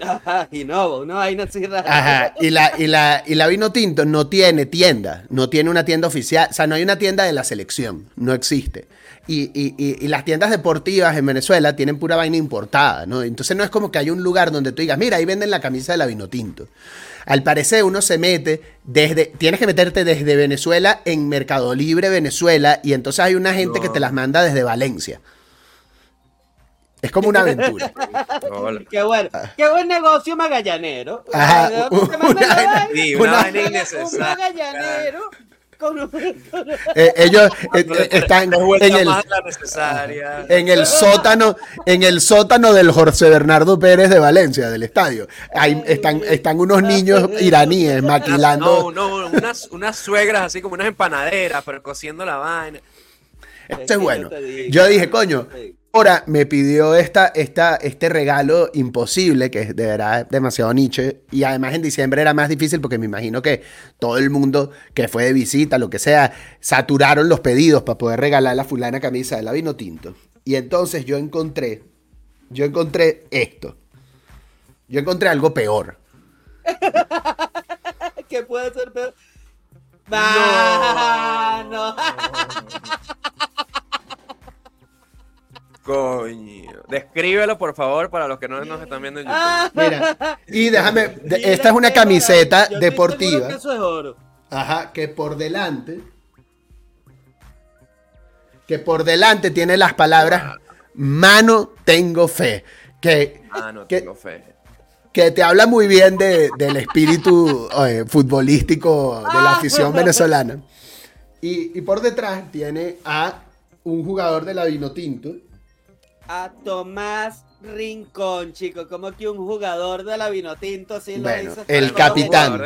Ajá, y no, no, ahí no. Ajá, y la, y, la, y la vino tinto no tiene tienda, no tiene una tienda oficial, o sea, no hay una tienda de la selección, no existe. Y, y- y- y las tiendas deportivas en Venezuela tienen pura vaina importada, ¿no? Entonces no es como que hay un lugar donde tú digas, mira, ahí venden la camisa de la vino tinto. Al parecer uno se mete desde, tienes que meterte desde Venezuela en Mercado Libre Venezuela y entonces hay una gente que te las manda desde Valencia. Es como una aventura. Qué bueno. Qué buen negocio magallanero. Ajá, Una- una Con con- Eh, ellos eh, eh, están en el, en el sótano, en el sótano del Jorge Bernardo Pérez de Valencia, del estadio. Ahí están, están unos niños iraníes maquilando. No, no, unas, unas suegras así como unas empanaderas, pero cociendo la vaina. Esto es bueno. yo dije, coño. Ahora me pidió esta, esta, este regalo imposible, que es de verdad demasiado niche. Y además en diciembre era más difícil porque me imagino que todo el mundo que fue de visita, lo que sea, saturaron los pedidos para poder regalar la fulana camisa de la vino tinto. Y entonces yo encontré, yo encontré esto. Yo encontré algo peor. ¿Qué puede ser peor? Ah, no. Coño. Descríbelo, por favor, para los que no nos están viendo en YouTube. Ah, Mira, y déjame, de- esta es una camiseta. Yo deportiva. que eso es oro. Ajá, que por delante. Que por delante tiene las palabras mano tengo fe. Que, Ah, no que, tengo fe. que te habla muy bien de- del espíritu eh, futbolístico de la afición venezolana. Y, y por detrás tiene a un jugador de la Vinotinto. A Tomás Rincón, chico. Como que un jugador de la Vinotinto, lo Bueno, el capitán.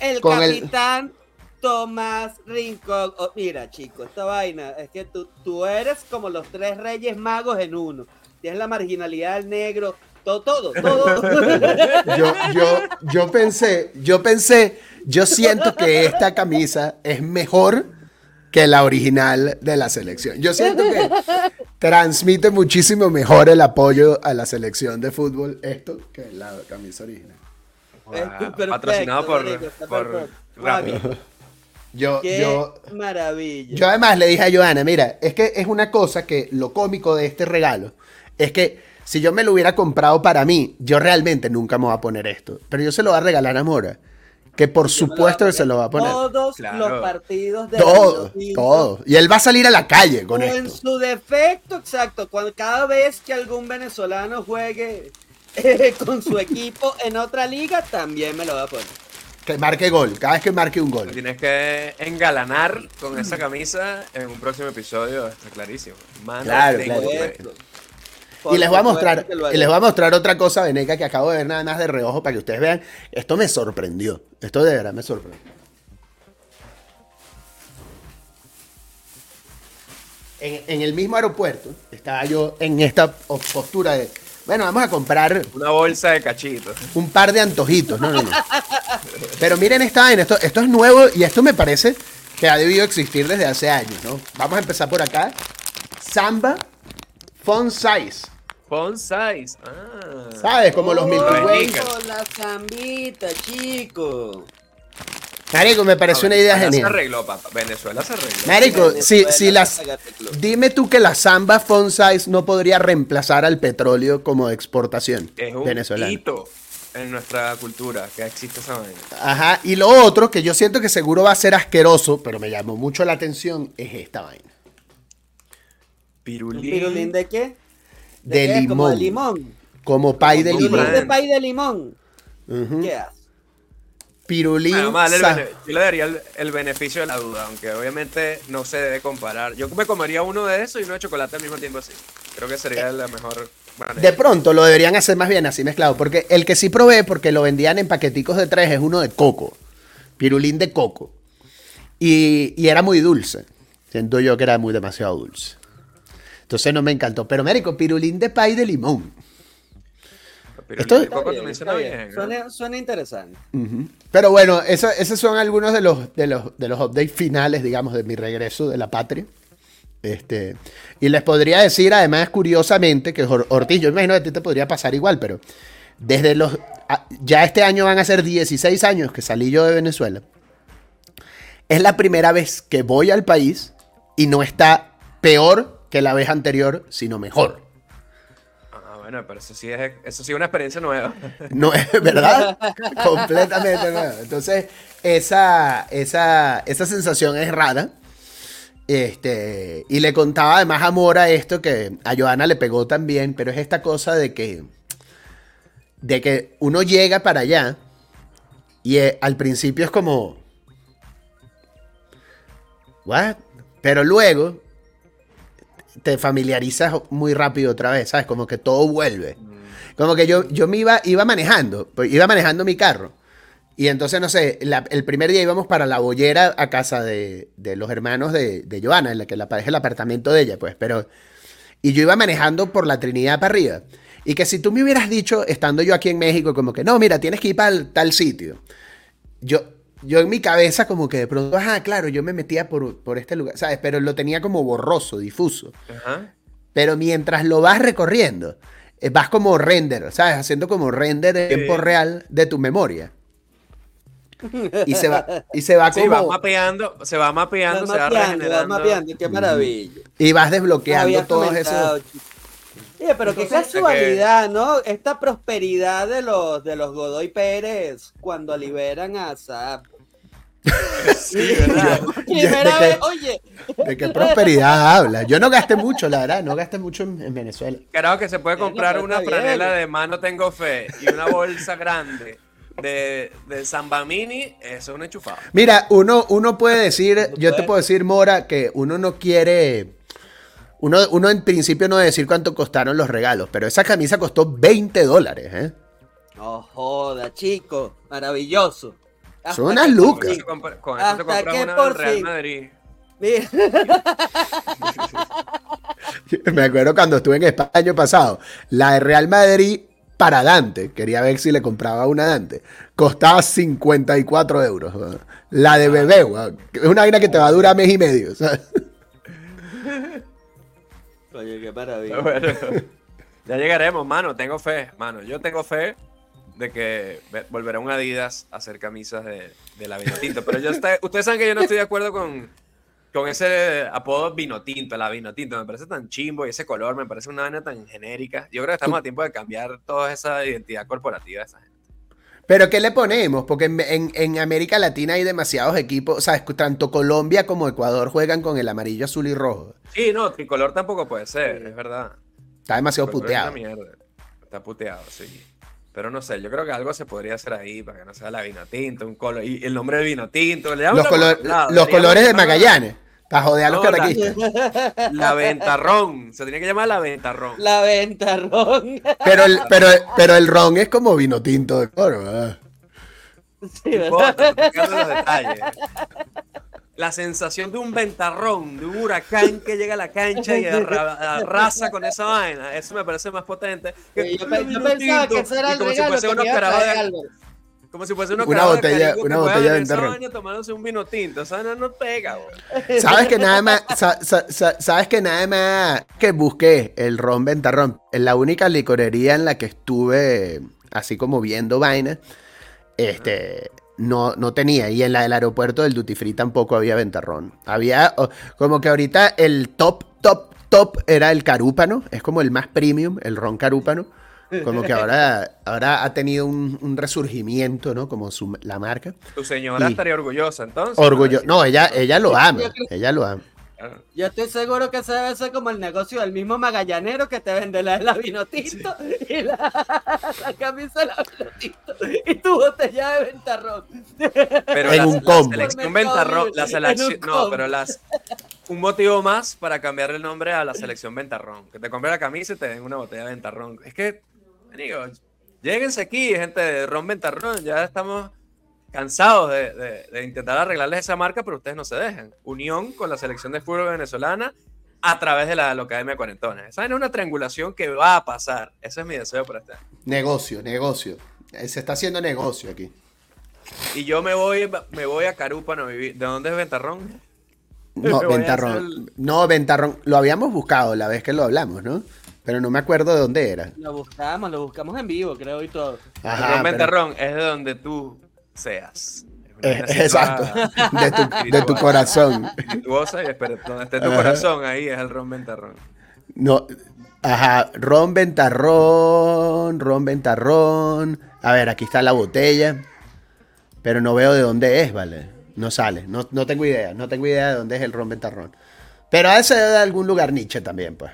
El con el- capitán Tomás Rincón. Oh, mira, chico, esta vaina es que tú, tú eres como los tres reyes magos en uno. Tienes la marginalidad del negro, todo, todo, todo. Yo, yo, yo pensé, yo pensé, yo siento que esta camisa es mejor que la original de la selección. Yo siento que transmite muchísimo mejor el apoyo a la selección de fútbol esto que la camisa original. Perfecto, Patrocinado por, por perfecto. Rappi. Yo, Qué yo, maravilla. yo además le dije a Joana, mira, es que es una cosa que lo cómico de este regalo es que si yo me lo hubiera comprado para mí, yo realmente nunca me voy a poner esto. Pero yo se lo voy a regalar a Mora, que por supuesto que se lo va a poner. Todos Claro. los partidos de Todo, Vinotinto, todo. Y él va a salir a la calle con o en esto. su defecto, exacto. Cuando, cada vez que algún venezolano juegue eh, con su equipo en otra liga, también me lo va a poner. Que marque gol, cada vez que marque un gol. Tienes que engalanar con esa camisa en un próximo episodio, está clarísimo. Mano, Claro, tengo claro. Y les voy a mostrar, y les voy a mostrar otra cosa, Veneca, que acabo de ver nada más de reojo para que ustedes vean. Esto me sorprendió. Esto de verdad me sorprendió. En, en el mismo aeropuerto estaba yo en esta postura de, bueno, vamos a comprar Una bolsa de cachitos. un par de antojitos. No, no, no. Pero miren esta vaina, esto, esto es nuevo y esto me parece que ha debido existir desde hace años, ¿no? Vamos a empezar por acá. Samba Fun Size. Font size. Ah. ¿Sabes? Como los Milky Way. La zambita, chico. Marico, me pareció una idea Venezuela Se genial. arregló, papá. Venezuela se arregló. Marico, si, Venezuela, si las... Club. Dime tú que la Samba Fun Size no podría reemplazar al petróleo como exportación Es un venezolana. hito en nuestra cultura que existe esa vaina. Ajá, y lo otro que yo siento que seguro va a ser asqueroso, pero me llamó mucho la atención, es esta vaina. ¿Un Pirulín. pirulín de qué? De qué? Como de limón. Como pay de Pirulín limón. brand. de pay de limón. ¿Qué haces? Pirulín. Bueno, el yo le daría el, el beneficio de la duda, aunque obviamente no se debe comparar. Yo me comería uno de esos y uno de chocolate al mismo tiempo así. Creo que sería la mejor manera. De pronto lo deberían hacer más bien así mezclado, porque el que sí probé, porque lo vendían en paqueticos de tres, es uno de coco. Pirulín de coco. Y, y era muy dulce. Siento yo que era muy demasiado dulce. Entonces no me encantó. Pero, Mérico, pirulín de pay de limón. Esto- bien, suena está bien, bien. ¿no? Suena, suena interesante. Pero bueno, eso- esos son algunos de los, de, los, de los updates finales, digamos, de mi regreso de la patria. Este, y les podría decir, además, curiosamente, que Or- Ortiz, yo imagino que a ti te podría pasar igual, pero desde los. Ya este año van a ser 16 años que salí yo de Venezuela. Es la primera vez que voy al país y no está peor que la vez anterior, sino mejor. Ah, bueno, pero eso sí es, eso sí es una experiencia nueva. No es verdad, completamente nueva. Entonces, esa, esa, esa sensación es rara. Este, y le contaba además a Mora esto que a Joana le pegó también, pero es esta cosa de que, de que uno llega para allá y eh, al principio es como, ¿what? Pero luego te familiarizas muy rápido otra vez, ¿sabes? Como que todo vuelve. Como que yo, yo me iba, iba manejando, pues, iba manejando mi carro. Y entonces, no sé, el primer día íbamos para la bollera a casa de, de los hermanos de, de Joana, en la que la pareja el apartamento de ella, pues, pero... Y yo iba manejando por la Trinidad para arriba. Y que si tú me hubieras dicho, estando yo aquí en México, como que, no, mira, tienes que ir para tal sitio. Yo, yo en mi cabeza como que de pronto, ajá, claro, yo me metía por, por este lugar, ¿sabes? Pero lo tenía como borroso, difuso. Ajá. Pero mientras lo vas recorriendo, eh, vas como render, ¿sabes? Haciendo como render en tiempo real de tu memoria. Y se va, y se va Sí, como. va mapeando, se va mapeando, Va se va mapeando, va regenerando. mapeando, qué maravilla. y vas desbloqueando todos esos. Oye, pero qué Entonces, casualidad, ¿no? Esta prosperidad de los de los Godoy Pérez cuando liberan a Zap. Sí, ¿verdad? Primera vez, oye, ¿De qué prosperidad habla? Yo no gasté mucho, la verdad, no gasté mucho en, en Venezuela. Creo que se puede comprar una franela de mano tengo fe y una bolsa grande de, de Samba Mini, eso es un enchufado. Mira, uno, uno puede decir, yo te puedo decir, Mora, que uno no quiere. Uno, uno en principio no debe decir cuánto costaron los regalos, pero esa camisa costó 20 dólares, ¿eh? no joda, chico, maravilloso. Son unas lucas. Con con eso te Hasta compras que una del Real fin. Madrid. Mira, Me acuerdo cuando estuve en España el año pasado. La de Real Madrid para Dante. Quería ver si le compraba una a Dante. Costaba 54 euros. La de bebé, weón, que Es una vaina que te va a durar mes y medio. ¿sabes? Coño, qué maravilla. Bueno, ya llegaremos, mano. Tengo fe, mano. Yo tengo fe de que ve- volverá un Adidas a hacer camisas de, de la Vinotinto. Pero yo está- ustedes saben que yo no estoy de acuerdo con, con ese apodo Vinotinto, la Vinotinto. Me parece tan chimbo y ese color me parece una vaina tan genérica. Yo creo que estamos a tiempo de cambiar toda esa identidad corporativa de esa gente. Pero ¿qué le ponemos? Porque en, en- en América Latina hay demasiados equipos. ¿Sabes? Tanto Colombia como Ecuador juegan con el amarillo, azul y rojo. Sí, no, tricolor tampoco puede ser, es verdad. Está demasiado puteado. Está puteado, sí. Pero no sé, yo creo que algo se podría hacer ahí para que no sea la vino tinto, un color. Y el nombre de vino tinto. le Los, color- la- los colores de Magallanes. Para joder a los No, la- caraquistas. La ventarrón. Se tenía que llamar la ventarrón. La venta, Ron. Pero el, pero, pero el ron es como vino tinto de coro. ¿verdad? Sí, ¿verdad? importa, los detalles. La sensación de un ventarrón, de un huracán que llega a la cancha y arra- arrasa con esa vaina. Eso me parece más potente. que Yo, un pe- yo vino pensaba tinto, que ese era y el como si fuese que unos. Como si fuese unos Una de botella- una botella de Ventarrón. vaina tomándose un vino tinto. Esa vaina no pega, güey. Sabes que nada más, sa- sa- sa- sabes que nada más que busqué el ron ventarrón. En la única licorería en la que estuve así como viendo vainas, este, no, no tenía. Y en la del aeropuerto del Duty Free tampoco había ventarrón. Había, como que ahorita el top, top, top era el carúpano. Es como el más premium, el ron carúpano. Como que ahora, ahora ha tenido un, un resurgimiento, ¿no? Como su- la marca. Tu señora Y- estaría orgullosa, entonces. Orgullo. No, ella, ella lo ama. Ella lo ama. Claro. Yo estoy seguro que ese debe ser como el negocio del mismo magallanero que te vende la de la vino tinto y la, la camisa de la vino tinto y tu botella de ventarrón. Pero En la, un la combo. selección Por Mercado Ventarrón, la selección, un no, combo. pero las un motivo más para cambiar el nombre a la selección Ventarrón, que te compre la camisa y te den una botella de Ventarrón. Es que, digo, lléguense aquí, gente de Ron Ventarrón, ya estamos cansados de, de- de intentar arreglarles esa marca, pero ustedes no se dejan. Unión con la selección de fútbol venezolana a través de la, la Academia de Cuarentones. Esa es una triangulación que va a pasar. Ese es mi deseo para este año. Negocio, negocio. Eh, Se está haciendo negocio aquí. Y yo me voy, me voy a Carúpano a vivir. ¿De dónde es Ventarrón? No, Ventarrón. No, Ventarrón. Lo habíamos buscado la vez que lo hablamos, ¿no? Pero no me acuerdo de dónde era. Lo buscamos, lo buscamos en vivo, creo, y todo. Ajá, pero- Ventarrón es de donde tú seas. Eh, exacto. De tu, de tu corazón. espirituosa y donde esté tu Ajá. corazón, ahí es el Ron Ventarrón. No. Ajá. Ron Ventarrón. Ron Ventarrón. A ver, aquí está la botella. Pero no veo de dónde es, ¿vale? No sale. No, no tengo idea. No tengo idea de dónde es el Ron Ventarrón. Pero a ese de algún lugar Nietzsche también, pues.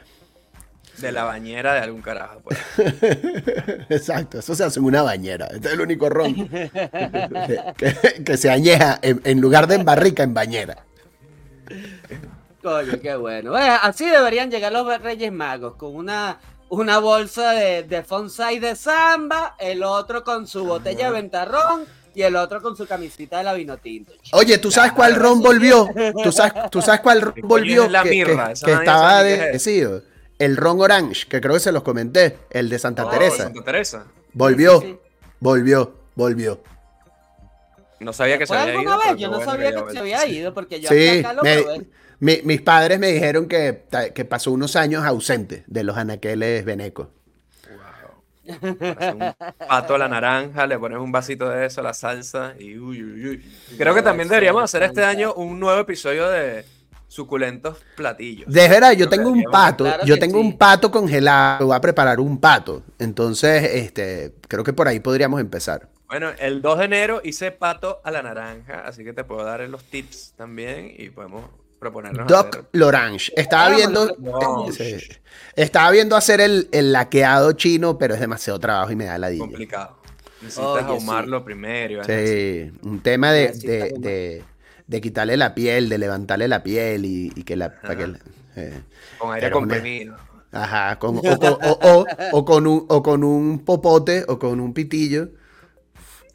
De la bañera de algún carajo. Pues. Exacto, eso se hace en una bañera. Este es el único ron que, que- que se añeja en, en lugar de en barrica, en bañera. Coño, qué bueno. Bueno, así deberían llegar los Reyes Magos, con una, una bolsa de, de Fonsai de samba, el otro con su botella de ventarrón y el otro con su camisita de la vino tinto. Oye, ¿tú sabes cuál ron volvió? ¿Tú sabes, tú sabes cuál ron ¿Qué coño volvió? la que, mirra? que- que estaba de... el ron orange, que creo que se los comenté, el de Santa Oh, Teresa. Santa Teresa. Volvió, Sí, sí. volvió, volvió. No sabía que se ¿Fue había ido. vez? Yo no bueno sabía que se había ido, porque yo acá lo me- probé. mi- mis padres me dijeron que, que pasó unos años ausente de los anaqueles venecos. Haces un pato a la naranja, le pones un vasito de eso a la salsa y uy, uy, uy. Creo que también deberíamos hacer este año un nuevo episodio de suculentos platillos. De verdad, yo tengo un pato, Claro yo tengo sí. un pato congelado, voy a preparar un pato. Entonces, este, creo que por ahí podríamos empezar. Bueno, el 2 de enero hice pato a la naranja, así que te puedo dar los tips también y podemos proponernos Doc hacer- Lorange. Estaba viendo, No. estaba viendo hacer el, el laqueado chino, pero es demasiado trabajo y me da la complicado. Necesitas sí. ahumarlo primero. así. Sí, un tema de, de. De- quitarle la piel, de levantarle la piel y, y que la... para que la- eh. Con aire una- comprimido. Ajá, con- o, con- o- o- o con un, o con un popote o con un pitillo.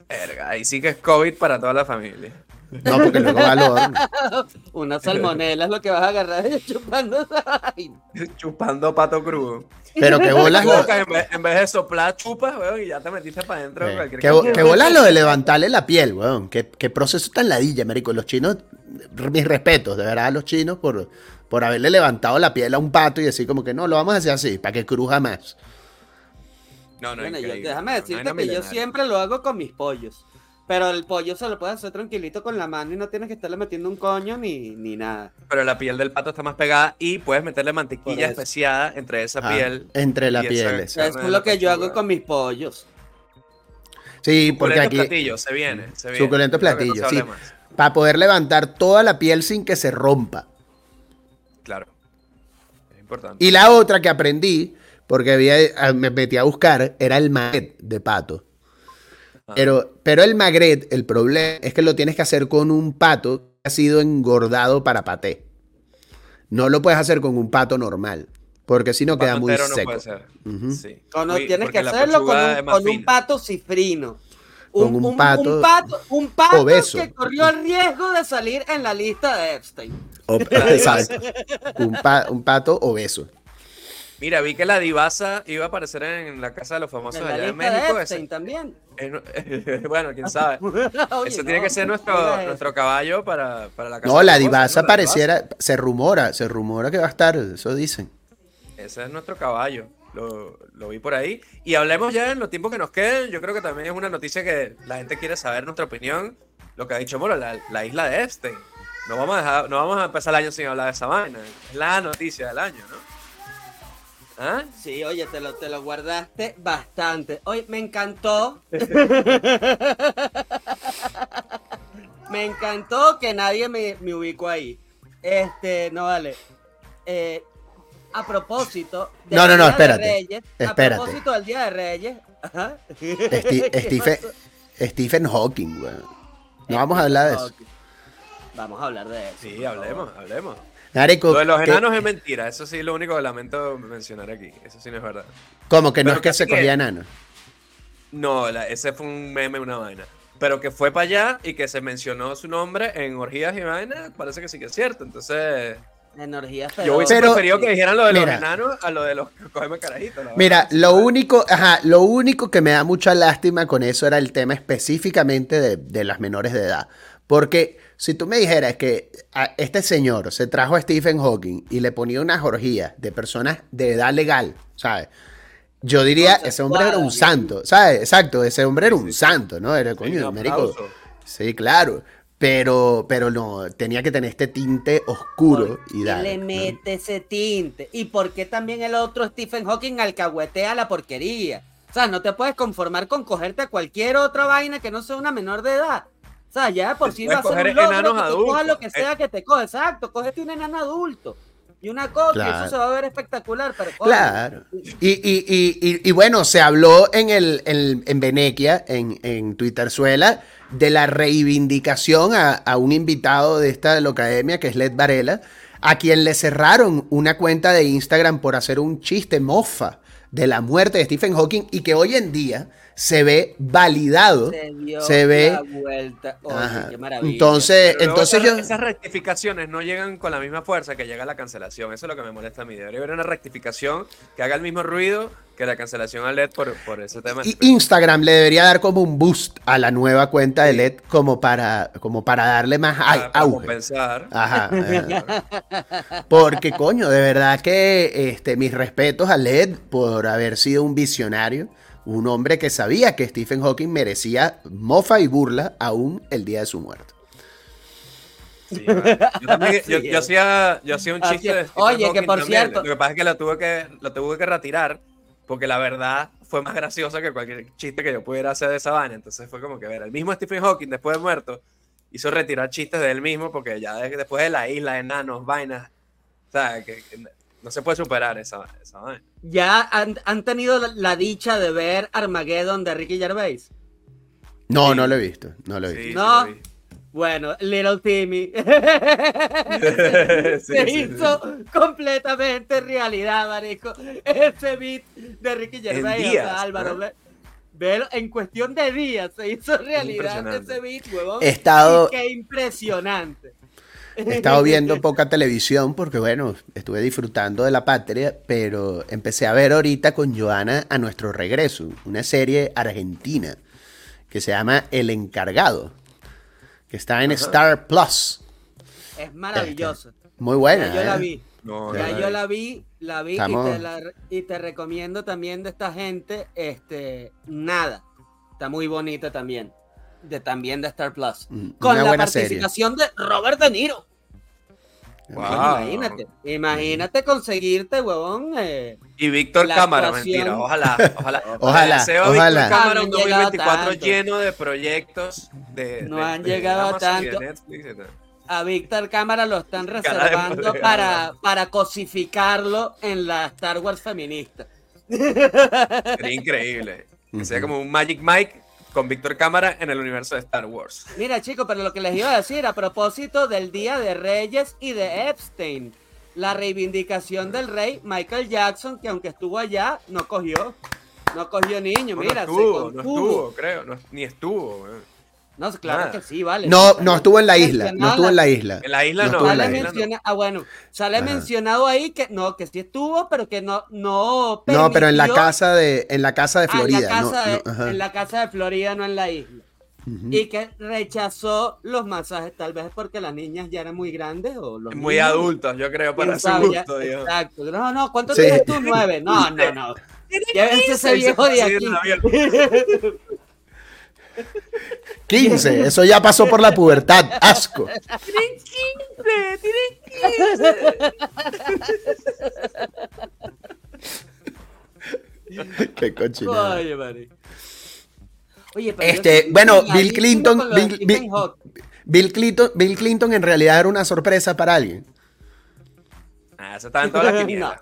Verga, ahí sí que es COVID para toda la familia. No, porque luego va al horno. Una salmonela es lo que vas a agarrar chupando. Chupando pato crudo. Pero que bolas lo, en, vez, de soplar, chupas, weón, y ya te metiste para adentro. que, que bolas lo de levantarle la piel, weón. Qué, qué proceso tan ladilla, marico. Los chinos, mis respetos, de verdad, a los chinos por, por haberle levantado la piel a un pato y decir como que no, lo vamos a hacer así, para que cruja más. No, no, Bueno, yo- déjame decirte que yo siempre lo hago con mis pollos. Pero el pollo se lo puedes hacer tranquilito con la mano y no tienes que estarle metiendo un coño ni, ni nada. Pero la piel del pato está más pegada y puedes meterle mantequilla especiada entre esa Ah, piel. entre la piel. esa- es lo que yo hago con mis pollos. Sí, porque Suculento aquí, platillo, se viene, se viene. Suculento no platillo, sí. para poder levantar toda la piel sin que se rompa. Claro. Es importante. Y la otra que aprendí, porque había, me metí a buscar, era el magret de pato. Pero, pero el magret, el problema es que lo tienes que hacer con un pato que ha sido engordado para paté. No lo puedes hacer con un pato normal, porque si no queda muy no seco. puede ser. Sí. No, Uy, tienes que hacerlo con un, con un pato cifrino. Con un pato un pato, un pato obeso. que corrió el riesgo de salir en la lista de Epstein. O- exacto. Un, pa- un pato obeso. Mira, vi que la divasa iba a aparecer en la casa de los famosos En la allá en de México. Epstein Ese- también. es no- bueno, quién sabe. Oye, no, tiene que ser nuestro, eso. nuestro caballo para, para la casa. No, de la los famosos, divasa ¿no? La pareciera, se rumora, se rumora que va a estar, eso dicen. Ese es nuestro caballo. Lo, lo vi por ahí. Y hablemos ya en los tiempos que nos queden. Yo creo que también es una noticia que la gente quiere saber nuestra opinión. Lo que ha dicho Moro, la, la isla de Epstein. No vamos, a dejar- no vamos a empezar el año sin hablar de esa vaina. Es la noticia del año, ¿no? ¿Ah? Sí, oye, te lo, te lo guardaste bastante. Oye, me encantó. me encantó que nadie me, me ubicó ahí. Este, no vale. Eh, a propósito. del No, no, no, Día de espérate, Reyes, espérate. A propósito del Día de Reyes. Ajá. Sti- ¿Qué Stephen? Stephen Hawking, weón. No vamos a hablar de eso. Vamos a hablar de eso. Sí, hablemos, hablemos. Marico, Lo de los que- enanos es mentira. Eso sí, lo único que lamento mencionar aquí. Eso sí no es verdad. como que no Pero es que casi se que- cogía enanos. No, la- ese fue un meme, una vaina. Pero que fue para allá y que se mencionó su nombre en orgías y vainas, parece que sí que es cierto. Entonces. Energía yo hubiese Pero- preferido que dijeran lo de Mira. los enanos a lo de los cógeme carajitos. la Mira, lo único, ajá, lo único que me da mucha lástima con eso era el tema específicamente de, de las menores de edad. Porque si tú me dijeras que a este señor se trajo a Stephen Hawking y le ponía unas orgías de personas de edad legal, ¿sabes? Yo diría, ese hombre era un santo, ¿sabes? Exacto, ese hombre era un sí, santo, ¿no? Era coño, un marico. Sí, claro. Pero, pero no, tenía que tener este tinte oscuro y ¿Por dar. qué le mete ese tinte? ¿Y por qué también el otro Stephen Hawking alcahuetea la porquería? O sea, no te puedes conformar con cogerte a cualquier otra vaina que no sea una menor de edad. O sea, ya de por sí va a ser un coger logro que tú adultos. cojas lo que Eh. sea que te coge. Exacto, cógete un enano adulto. Y una Claro. eso se va a ver espectacular, pero coño, Claro. Y, y, y, y, y bueno, se habló en, el, en, en Venequia, en, en Twitterzuela, de la reivindicación a, a un invitado de esta locademia, que es Led Varela, a quien le cerraron una cuenta de Instagram por hacer un chiste mofa de la muerte de Stephen Hawking y que hoy en día se ve validado. se dio se ve- la vuelta. Oye, Ajá. qué maravilla. Entonces, Pero entonces esas, yo... esas rectificaciones no llegan con la misma fuerza que llega la cancelación. Eso es lo que me molesta a mí. Debería haber una rectificación que haga el mismo ruido que la cancelación a LED por, por ese tema. Y Instagram le debería dar como un boost a la nueva cuenta de. LED como para, como para darle más para, ay- para auge. compensar. Ajá. Porque, coño, de verdad que este, mis respetos a Led por haber sido un visionario, un hombre que sabía que Stephen Hawking merecía mofa y burla aún el día de su muerte. Sí, yo, también, yo, yo hacía, yo hacía un chiste de Stephen Oye, que por también. cierto- Lo que pasa es que lo tuve que, lo tuve que retirar porque la verdad fue más graciosa que cualquier chiste que yo pudiera hacer de esa vaina. Entonces fue como que ver, el mismo Stephen Hawking después de muerto hizo retirar chistes de él mismo porque ya de- después de la isla, enanos, vainas, o sea, que, que no se puede superar esa, esa vaina. ¿Ya han, han tenido la, la dicha de ver Armageddon de Ricky Gervais? No, Sí. no lo he visto, no lo he visto. sí No. Bueno, Little Timmy. Sí, Se sí, hizo completamente realidad, marico. Ese beat de Ricky Gervais. o días, sea, Álvaro, ¿no? ve- Ver, en cuestión de días se hizo realidad ese beat, huevón. He estado- Y qué impresionante. He estado viendo poca televisión porque, bueno, estuve disfrutando de la patria, pero empecé a ver ahorita con Joana a nuestro regreso, una serie argentina que se llama El Encargado, que está en Star Plus. Es maravilloso. Muy buena. Ya yo la ¿eh? vi. No, Ya no, yo no. la vi, la vi y, te la- y te recomiendo también de esta gente, este, nada. Está muy bonita también. De, también de Star Plus. Mm, Con la serie. participación de Robert De Niro. Wow. Imagínate, imagínate conseguirte, huevón. eh, Y Víctor Cámara, actuación- mentira, ojalá, ojalá. Ojalá, Deseo ojalá. Víctor Cámara un No han llegado 2024 tanto. lleno de proyectos de. No de- han de llegado tanto. Netflix a Víctor Cámara lo están reservando poder. para, para cosificarlo en la Star Wars feminista. Sería increíble. Que sea como un Magic Mike con Víctor Cámara en el universo de Star Wars. Mira, chicos, pero lo que les iba a decir a propósito del Día de Reyes y de Epstein, la reivindicación del rey Michael Jackson, que aunque estuvo allá, no cogió. No cogió niño, No, mira, no estuvo, no estuvo, creo. no- ni estuvo. No, claro que sí, vale. No, no estuvo en la isla, no estuvo en la isla. En la isla No no. en Sale la isla. menciona- ah, bueno, sale Ajá. mencionado ahí que no, que sí estuvo, pero que no, no. No, pero en la casa de, en la casa de Ah, en la Florida. no- casa de- en la casa de Florida, no en la isla. Y que rechazó los masajes, tal vez porque las niñas ya eran muy grandes o los Muy niños, adultos, yo creo, para su ya- gusto. Exacto. No, no, ¿cuánto Sí. tienes tú? Nueve. No, no, no. Llévense ese viejo de aquí. En avión. 15, eso ya pasó por la pubertad. Asco. Qué cochinada. Oye, Mari. Oye, pero Este, bueno, Bill Clinton, Bill, Bill-. Bill Clinton, Bill Clinton en realidad era una sorpresa para alguien. Ah, eso estaba en todas las quinielas.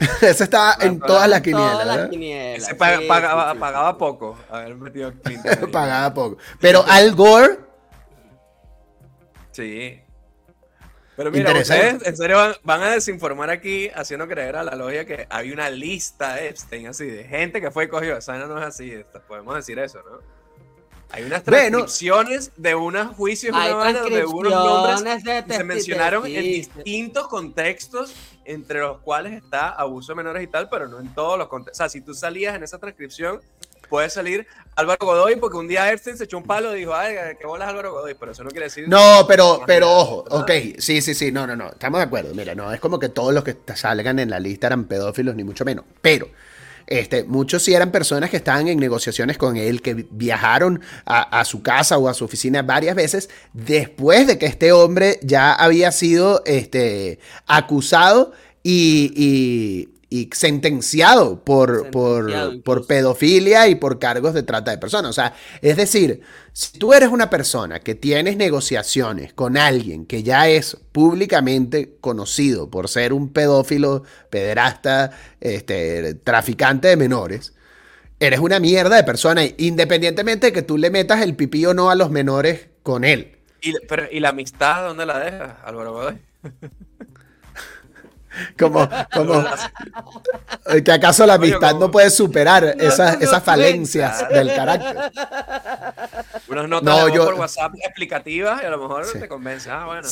Eso estaba en Todas todas las Todas quinielas, las ¿verdad? quinielas, Ese pa- sí, pagaba, sí, sí. pagaba poco haber metido. Pagaba poco. Pero Al Gore, Sí. Pero mira, ustedes en serio van, van a desinformar aquí haciendo creer a la logia que había una lista de Epstein así de gente que fue y cogió. Esa vaina no es así, podemos decir eso, ¿no? Hay unas Bueno. transcripciones de unos juicios, una donde unos nombres de y se mencionaron en distintos contextos, entre los cuales está abuso de menores y tal, pero no en todos los contextos. O sea, si tú salías en esa transcripción, puede salir Álvaro Godoy, porque un día Epstein se echó un palo y dijo, ay, qué bolas Álvaro Godoy, pero eso no quiere decir... No, pero, pero ojo, ok, sí, sí, sí, no, no, no, estamos de acuerdo. Mira, no es como que todos los que salgan en la lista eran pedófilos, ni mucho menos. Pero, este, muchos sí eran personas que estaban en negociaciones con él, que vi- viajaron a, a su casa o a su oficina varias veces después de que este hombre ya había sido, este, acusado y, y- y sentenciado por, por, Sentenciado por pedofilia y por cargos de trata de personas. O sea, es decir, si tú eres una persona que tienes negociaciones con alguien que ya es públicamente conocido por ser un pedófilo, pederasta, este, traficante de menores, eres una mierda de persona, independientemente de que tú le metas el pipí o no a los menores con él. Y, pero, ¿Y la amistad dónde la dejas, Álvaro Godoy? Como, como que acaso la Oye, amistad como- no puede superar No, esas, esas cuenta. falencias del carácter. Unas notas No, yo- por WhatsApp explicativas y a lo mejor Sí. te convence. Ah, bueno.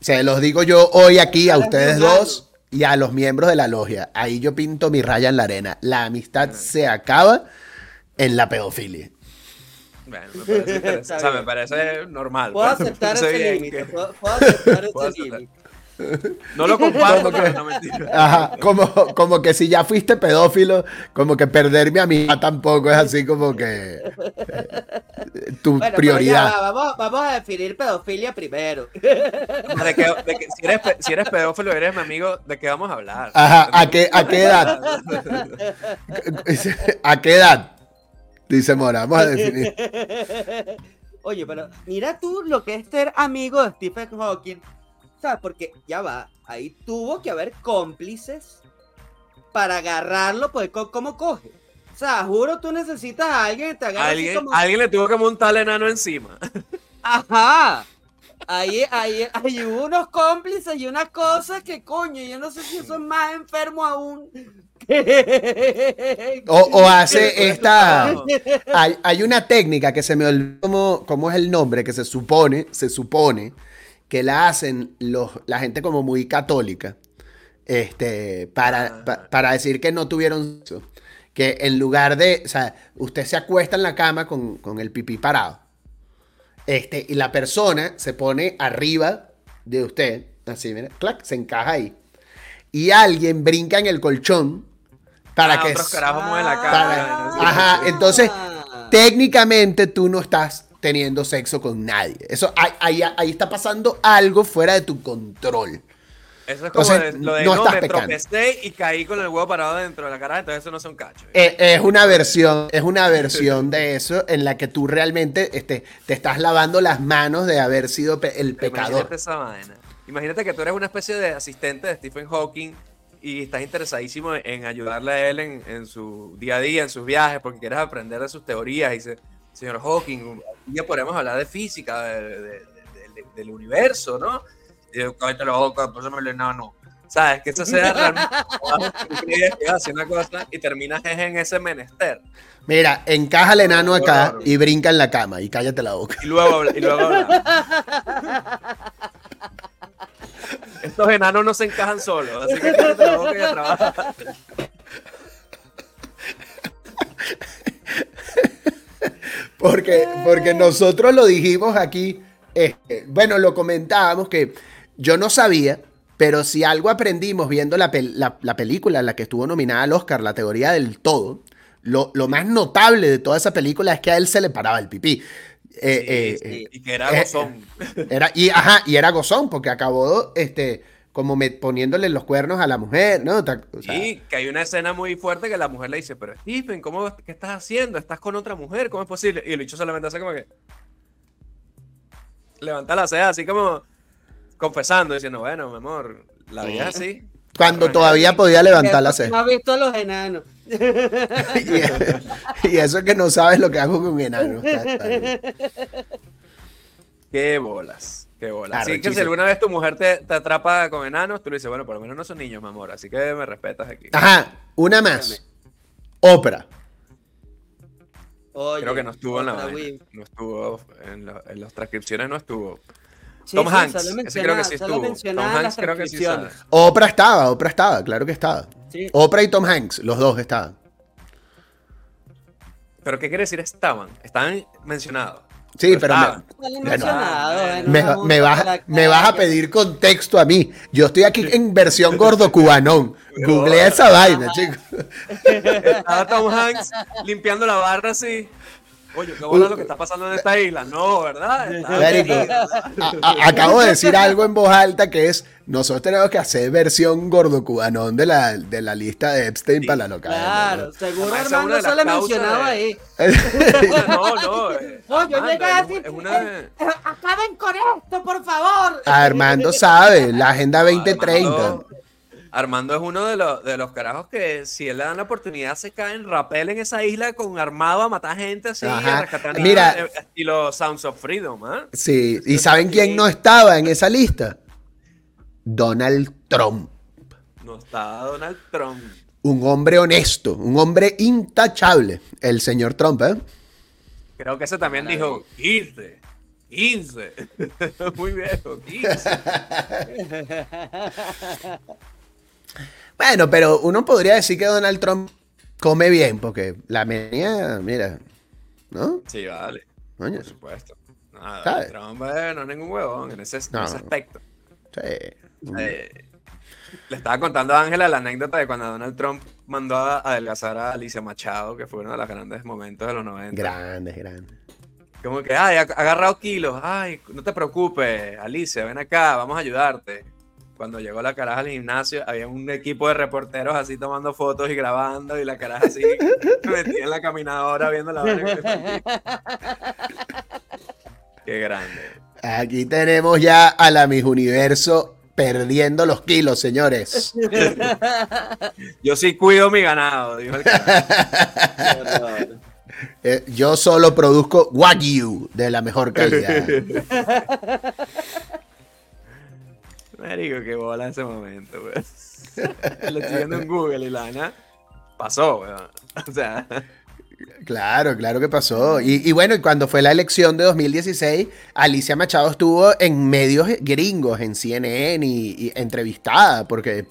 Se los digo yo hoy aquí a ustedes dos y a los miembros de la logia. Ahí yo pinto mi raya en la arena. La amistad se acaba en la pedofilia. Bueno, me parece o sea, me parece normal. Puedo pues. aceptar ese límite. que- Puedo, puedo aceptar ese límite. No lo comparto, Como que- no mentira. Ajá, como, como que si ya fuiste pedófilo, como que perder mi amistad tampoco es así como que eh, tu Bueno, prioridad. ya va, vamos, vamos a definir pedofilia primero. ¿De qué- si, eres, si eres pedófilo eres mi amigo, ¿de qué vamos a hablar? Ajá, ¿a qué, a qué edad? ¿A qué edad? Dice Mora, vamos a definir. Oye, pero mira tú lo que es ser amigo de Stephen Hawking. ¿Sabes? Porque ya va, ahí tuvo que haber cómplices para agarrarlo, pues ¿cómo coge? O sea, juro tú necesitas a alguien que te agarre Alguien, como... alguien le tuvo que montar al enano encima. Ajá. Ahí, ahí, hay unos cómplices y unas cosas que coño, yo no sé si son más enfermos aún. O, o hace esta. Hay, hay una técnica que se me olvidó cómo, cómo es el nombre, que se supone, se supone que la hacen los, la gente como muy católica. Este, para, Ah. pa- para decir que no tuvieron sexo. Que en lugar de. O sea, usted se acuesta en la cama con, con el pipí parado. Este, y la persona se pone arriba de usted. Así, mira, clac, se encaja ahí. Y alguien brinca en el colchón para Ah, que. otros carajos mueven la para- cara. ¿no? Ajá, entonces Ah. técnicamente tú no estás teniendo sexo con nadie. Eso ahí, ahí- ahí está pasando algo fuera de tu control. Eso es como Entonces, de- lo de no no, estás me tropecé y caí con el huevo parado dentro de la cara, entonces eso no son cachos. Eh, es una versión, es una versión de eso en la que tú realmente este, te estás lavando las manos de haber sido pe- el pecador. Imagínate esa vaina. Imagínate que tú eres una especie de asistente de Stephen Hawking y estás interesadísimo en ayudarle a él en, en su día a día, en sus viajes, porque quieres aprender de sus teorías. Y dice, señor Hawking, un día podremos hablar de física, de- de- de- de- del universo, ¿no? Y yo, cállate la boca, pásame el enano. ¿Sabes? Que eso sea realmente que hacer una cosa y terminas es en ese menester. Mira, encaja el enano acá Claro. y brinca en la cama y cállate la boca. Y luego, habla- y luego hablamos. Estos enanos no se encajan solos, así que cállate la boca y a trabajar. Porque, porque nosotros lo dijimos aquí, este, bueno, lo comentábamos que yo no sabía, pero si algo aprendimos viendo la, pel- la- la película en la que estuvo nominada al Oscar, la teoría del todo, lo, lo más notable de toda esa película es que a él se le paraba el pipí. Eh, eh, sí. eh, Y que era gozón. era, y, ajá, y era gozón, porque acabó este, como me- poniéndole los cuernos a la mujer, ¿no? O sea, Sí, que hay una escena muy fuerte que la mujer le dice, pero Stephen, ¿cómo, ¿qué estás haciendo? ¿Estás con otra mujer? ¿Cómo es posible? Y el bicho solamente hace como que... Levanta la ceja así como confesando, diciendo, bueno, mi amor, la vida es así. cuando todavía podía levantar la No ceja. has visto a los enanos. y, y eso es que no sabes lo que hago con un enano. Está- está bien. Qué bolas, qué bolas. Así que si alguna vez tu mujer te, te atrapa con enanos, tú le dices, bueno, por lo menos no son niños, mi amor, así que me respetas aquí. Ajá, una más. Oprah. Oye, Creo que no estuvo en la vaina. No estuvo en, la- en las transcripciones, no estuvo. Sí, Tom sí, Hanks, ese creo que sí estuvo. Tom Hanks creo que sí sabe. Oprah estaba, Oprah estaba, claro que estaba. Sí. Oprah y Tom Hanks, los dos estaban. Pero ¿qué quiere decir estaban? Estaban mencionados. Sí, pero me- Bueno, me, vas, me a pedir contexto a mí. Yo estoy aquí en versión gordo cubanón. Googlea esa vaina, chicos. Estaba Tom Hanks limpiando la barra así. Oye, qué bueno lo que está pasando en esta isla. No, ¿verdad? A- a- acabo de decir algo en voz alta que es, nosotros tenemos que hacer versión gordo cubanón de la, de la lista de Epstein para la local. Claro, seguro Además, Armando solo causas mencionaba de- ahí. No, no. eh, No, yo llegué a es decir, eh, acaben con esto, por favor. Armando sabe, la Agenda 2030. Armando, Armando es uno de los, de los carajos que si él le dan la oportunidad se cae en rapel en esa isla con armado a matar gente así, Ajá. a rescatar Mira. niños, eh, estilo Sounds of Freedom, ¿ah? Sí, ¿y saben quién no estaba en esa lista? Donald Trump. No está Donald Trump. Un hombre honesto, un hombre intachable, el señor Trump, ¿eh? Creo que ese también dijo 15. 15. Muy viejo, 15. Bueno, pero uno podría decir que Donald Trump come bien, porque la menía, mira, ¿no? Sí, vale. Coño, Por supuesto. Nada. Trump eh, no es ningún huevón en ese, en No. ese aspecto. sí. Eh, le estaba contando a Ángela la anécdota de cuando Donald Trump mandó a adelgazar a Alicia Machado, que fue uno de los grandes momentos de los 90. Grande, grande. Como que, ay, ha agarrado kilos. Ay, no te preocupes, Alicia, ven acá, vamos a ayudarte. Cuando llegó la caraja al gimnasio, había un equipo de reporteros así tomando fotos y grabando, y la caraja así metida en la caminadora viendo la vaina. Qué grande. Aquí tenemos ya a la Miss Universo perdiendo los kilos, señores. Yo sí cuido mi ganado, dijo el carajo. Eh, yo solo produzco Wagyu de la mejor calidad. Marico, qué bola ese momento, güey. Lo estoy viendo en Google y la vaina pasó, weón. O sea, Claro, claro que pasó. Y, y bueno, cuando fue la elección de 2016, Alicia Machado estuvo en medios gringos, en CNN y, y entrevistada, porque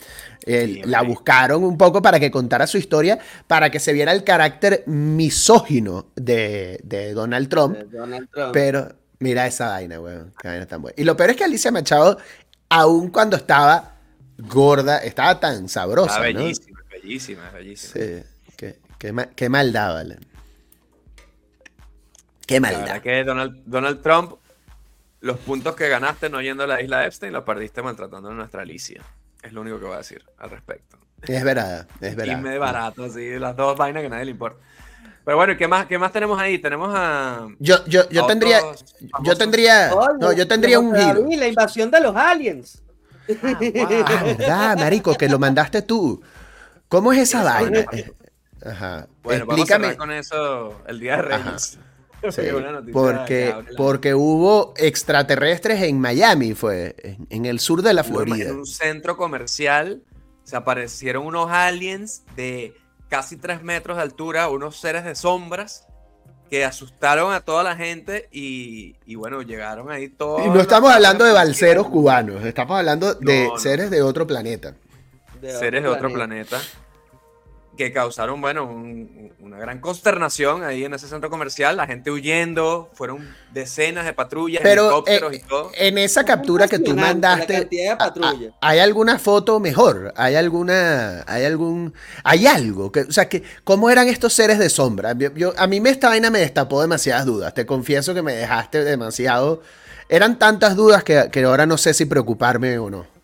eh, Sí, la buscaron un poco para que contara su historia, para que se viera el carácter misógino de, de Donald Trump. de Donald Trump. Pero mira esa vaina, weón. Qué vaina tan buena. Y lo peor es que Alicia Machado, aun cuando estaba gorda, estaba tan sabrosa, está ¿no? bellísima, es bellísima, bellísima. Sí, qué, qué, ma- qué maldad, vale. Qué maldad. que Donald, Donald Trump, los puntos que ganaste no yendo a la isla de Epstein, los perdiste maltratando a nuestra Alicia. Es lo único que voy a decir al respecto. Es verdad, es Y verdad. me barato, así, las dos vainas que a nadie le importa. Pero bueno, ¿y qué más, qué más tenemos ahí? Tenemos a. Yo, yo, yo a tendría, yo tendría, no, yo tendría un giro. La invasión de los aliens. Ah, verdad, marico, que lo mandaste tú. ¿Cómo es esa vaina? Ajá. Bueno, vamos a Explícame. cerrar con eso el día de Reyes. Sí, Porque porque, hubo extraterrestres en Miami, fue, en, en el sur de la Hubo en Florida. un centro comercial se aparecieron unos aliens de casi 3 metros de altura, unos seres de sombras que asustaron a toda la gente y, y bueno, llegaron ahí todos. Y no estamos hablando de balseros cubanos, estamos hablando de No, no. seres de otro planeta. seres de otro planeta que causaron, bueno, un- una gran consternación ahí en ese centro comercial, la gente huyendo, fueron decenas de patrullas, Pero helicópteros eh, y todo. en esa captura que tú mandaste, de. ¿hay alguna foto mejor? ¿Hay alguna, hay algún, hay algo? Que, o sea, que, ¿cómo eran estos seres de sombra? Yo, yo- a mí me, esta vaina me destapó demasiadas dudas. Te confieso que me dejaste demasiado. Eran tantas dudas que, que ahora no sé si preocuparme o no.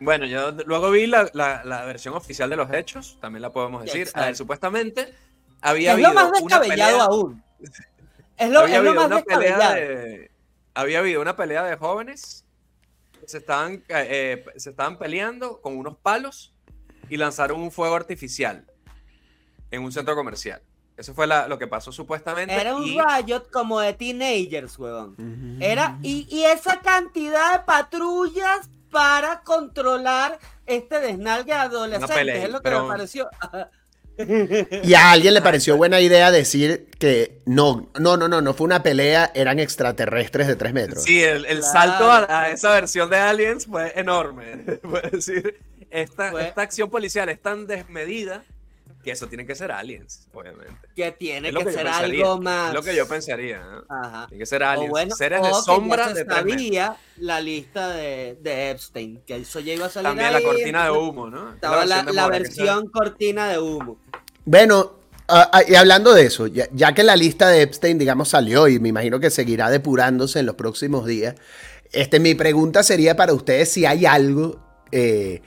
Bueno, yo luego vi la, la- la versión oficial de los hechos, también la podemos decir. Exacto. A ver, supuestamente había es lo habido más una descabellado pelea, aún. Es lo, había es lo más descabellado. de, había habido una pelea de jóvenes que se estaban, eh, se estaban peleando con unos palos y lanzaron un fuego artificial en un centro comercial. Eso fue la- lo que pasó supuestamente. Era un y- riot como de teenagers, huevón. Era, y, y esa cantidad de patrullas para controlar este desnalgue adolescente. pelea, es lo que pero- me pareció. Y a alguien le pareció buena idea decir que no, no, no, no, no fue una pelea, eran extraterrestres de tres metros. Sí, el, el Claro. salto a, a esa versión de Aliens fue enorme. Puedo decir, esta, Fue- esta acción policial es tan desmedida que eso tiene que ser Aliens, obviamente. que tiene Es que, ser pensaría, algo más. Es lo que yo pensaría. ¿no? Ajá. Tiene que ser O Aliens. bueno, seres o de que ya sombra se de sabía la lista de, de Epstein, que eso ya iba a salir También la cortina de humo, ¿no? Estaba la, versión cortina de humo. Bueno, ah, ah, y hablando de eso, ya, ya que la lista de Epstein, digamos, salió y me imagino que seguirá depurándose en los próximos días, este, mi pregunta sería para ustedes si hay algo, eh,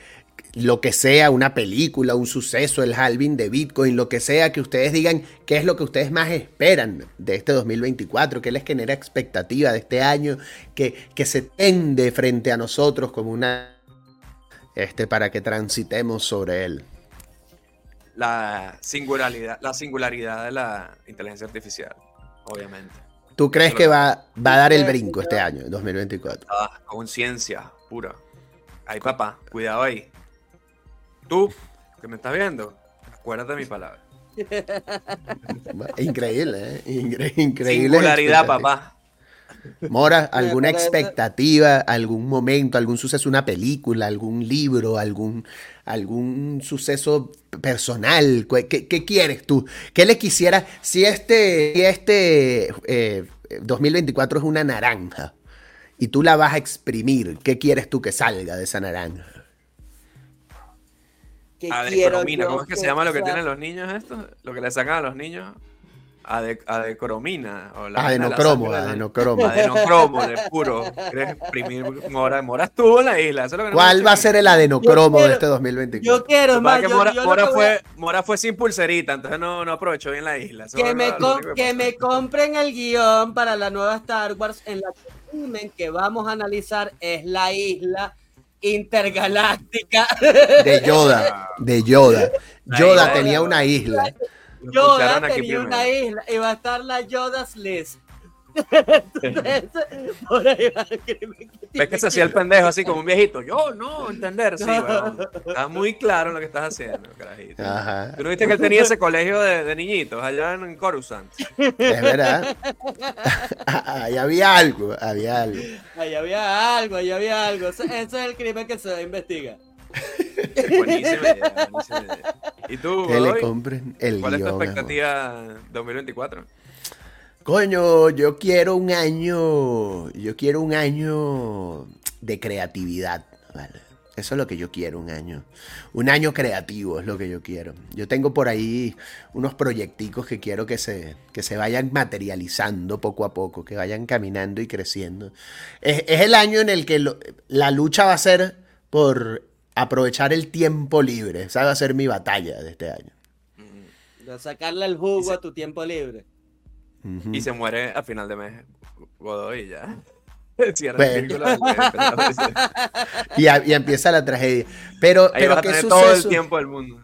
lo que sea, una película, un suceso, el halving de Bitcoin, lo que sea, que ustedes digan qué es lo que ustedes más esperan de este 2024, qué les genera expectativa de este año, que, que se tende frente a nosotros como una... Este, para que transitemos sobre él. La singularidad, la singularidad de la inteligencia artificial, obviamente. ¿Tú crees que va, va a dar el brinco este año, 2024? Ah, conciencia pura. Ay, papá, cuidado ahí. Tú, que me estás viendo, acuérdate de mi palabra. Increíble, ¿eh? Incre- increíble. Singularidad, papá. Mora, ¿alguna expectativa, algún momento, algún suceso, una película, algún libro, algún, algún suceso personal? ¿Qué, quieres tú? ¿Qué le quisiera si este, si este eh, 2024 es una naranja y tú la vas a exprimir? ¿Qué quieres tú que salga de esa naranja? ¿Qué quiero yo ¿cómo es que se llama lo que tienen los niños estos? Lo que le sacan a los niños. Ade-. O la- Adenocromo, la la- adenocromo. Adenocromo, de puro. ¿Quieres exprimir Mora? Mora estuvo en la isla. eso es lo que no ¿Cuál va a ser el adenocromo Yo de quiero- este Yo 2024? quiero, Lo es que pasa más, que yo- Mora, yo Mora que a- fue, Mora fue sin pulserita, entonces no, no aprovechó bien la isla. Eso que me, lo- com- que me compren el guion para la nueva Star Wars en la que que vamos a analizar es la isla intergaláctica. De Yoda, de Yoda. La Yoda tenía una isla. Yoda tenía una isla y va a estar la Yoda's List. Entonces, por ahí va el crimen que ¿Ves que se hacía el pendejo así como un viejito? Yo no, entender, sí, weón. Estás muy claro en lo que estás haciendo, carajito. Ajá. ¿Tú no viste que él tenía ese colegio de, de niñitos allá en Coruscant? Es verdad. Ahí había algo, había algo. Ahí había algo, ahí había algo. Ese, ese es el crimen que se investiga. Buenísima idea, buenísima idea. ¿Y tú, Que le compren el ¿Cuál es tu guion, amor. expectativa 2024? Coño, yo quiero un año, yo quiero un año de creatividad, ¿vale? Eso es lo que yo quiero, un año. Un año creativo es lo que yo quiero. Yo tengo por ahí unos proyecticos que quiero que se, que se vayan materializando poco a poco, que vayan caminando y creciendo. Es, es el año en el que lo- la lucha va a ser por aprovechar el tiempo libre. Esa va a ser mi batalla de este año. De sacarle el jugo a tu tiempo libre. Ujú. Y se muere a final de mes Godoy y ya. Del- del- Y, a- y empieza la tragedia. Pero, Ahí pero vas a ¿qué todo el tiempo del mundo.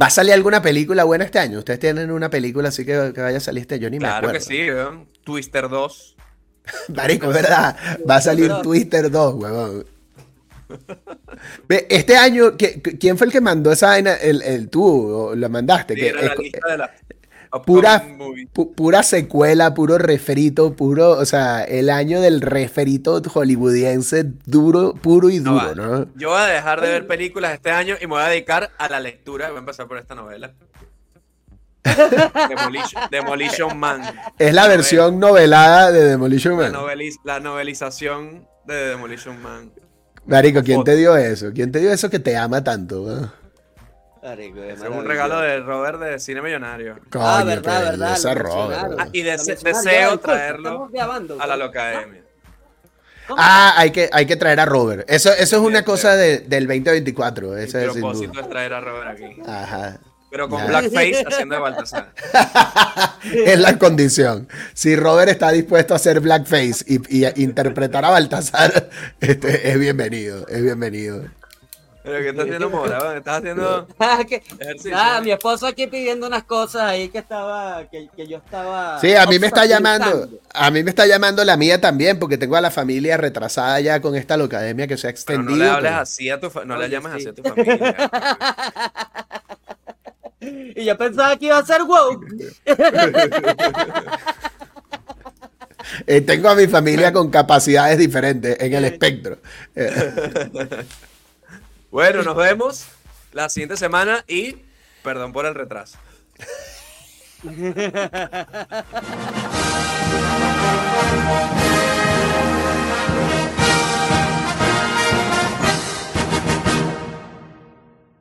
¿Va a salir alguna película buena este año? ¿Ustedes tienen una película así que, que vaya a salir este? Yo ni me Claro acuerdo. que sí, weón. Twister 2. Marico, es verdad. Va a salir Twister 2. Twister 2, huevón. Ve, Este año, ¿qui- ¿quién fue el que mandó esa vaina? El, el tú, o lo mandaste. Sí, que era la es- lista de la pura, pu- pura secuela, puro referito, puro, o sea, el año del referito hollywoodiense duro, puro y No duro, va. ¿no? Yo voy a dejar de ver películas este año y me voy a dedicar a la lectura. Voy a empezar por esta novela. Demolition, Demolition Man. Es la versión novelada de Demolition La, Man. noveliz- la novelización de Demolition Man. Marico, ¿quién te dio eso? ¿Quién te dio eso que te ama tanto? weón? Marico, es un regalo de Robert de Cine Millonario. Ah, Coño, verdad, qué verdad. lo Robert. Ah, y deseo Ya, traerlo A la. Locademia. Ah, hay que, hay que traer a Robert. Eso, eso es una cosa de- del 2024. Mi Eso es sin propósito duda. es traer a Robert aquí. Ajá. Pero con Ya. blackface haciendo de Baltasar. Es la condición. Si Robert está dispuesto a hacer blackface y, y a interpretar a Baltasar, este, es bienvenido. Es bienvenido. Pero ¿qué estás haciendo, Mora? ¿Estás haciendo Ah, que- ejercicio? Nada, mi esposo aquí pidiendo unas cosas ahí que estaba, que, que yo estaba. Sí, a mí me está llamando. A mí me está llamando la mía también, porque tengo a la familia retrasada ya con esta locademia que se ha Pero extendido. no le hables pero- así a tu fa- no le Oye, llames sí. así a tu familia. Y yo pensaba que iba a ser woke. Eh, tengo a mi familia con capacidades diferentes en el espectro. Bueno, nos vemos la siguiente semana y perdón por el retraso.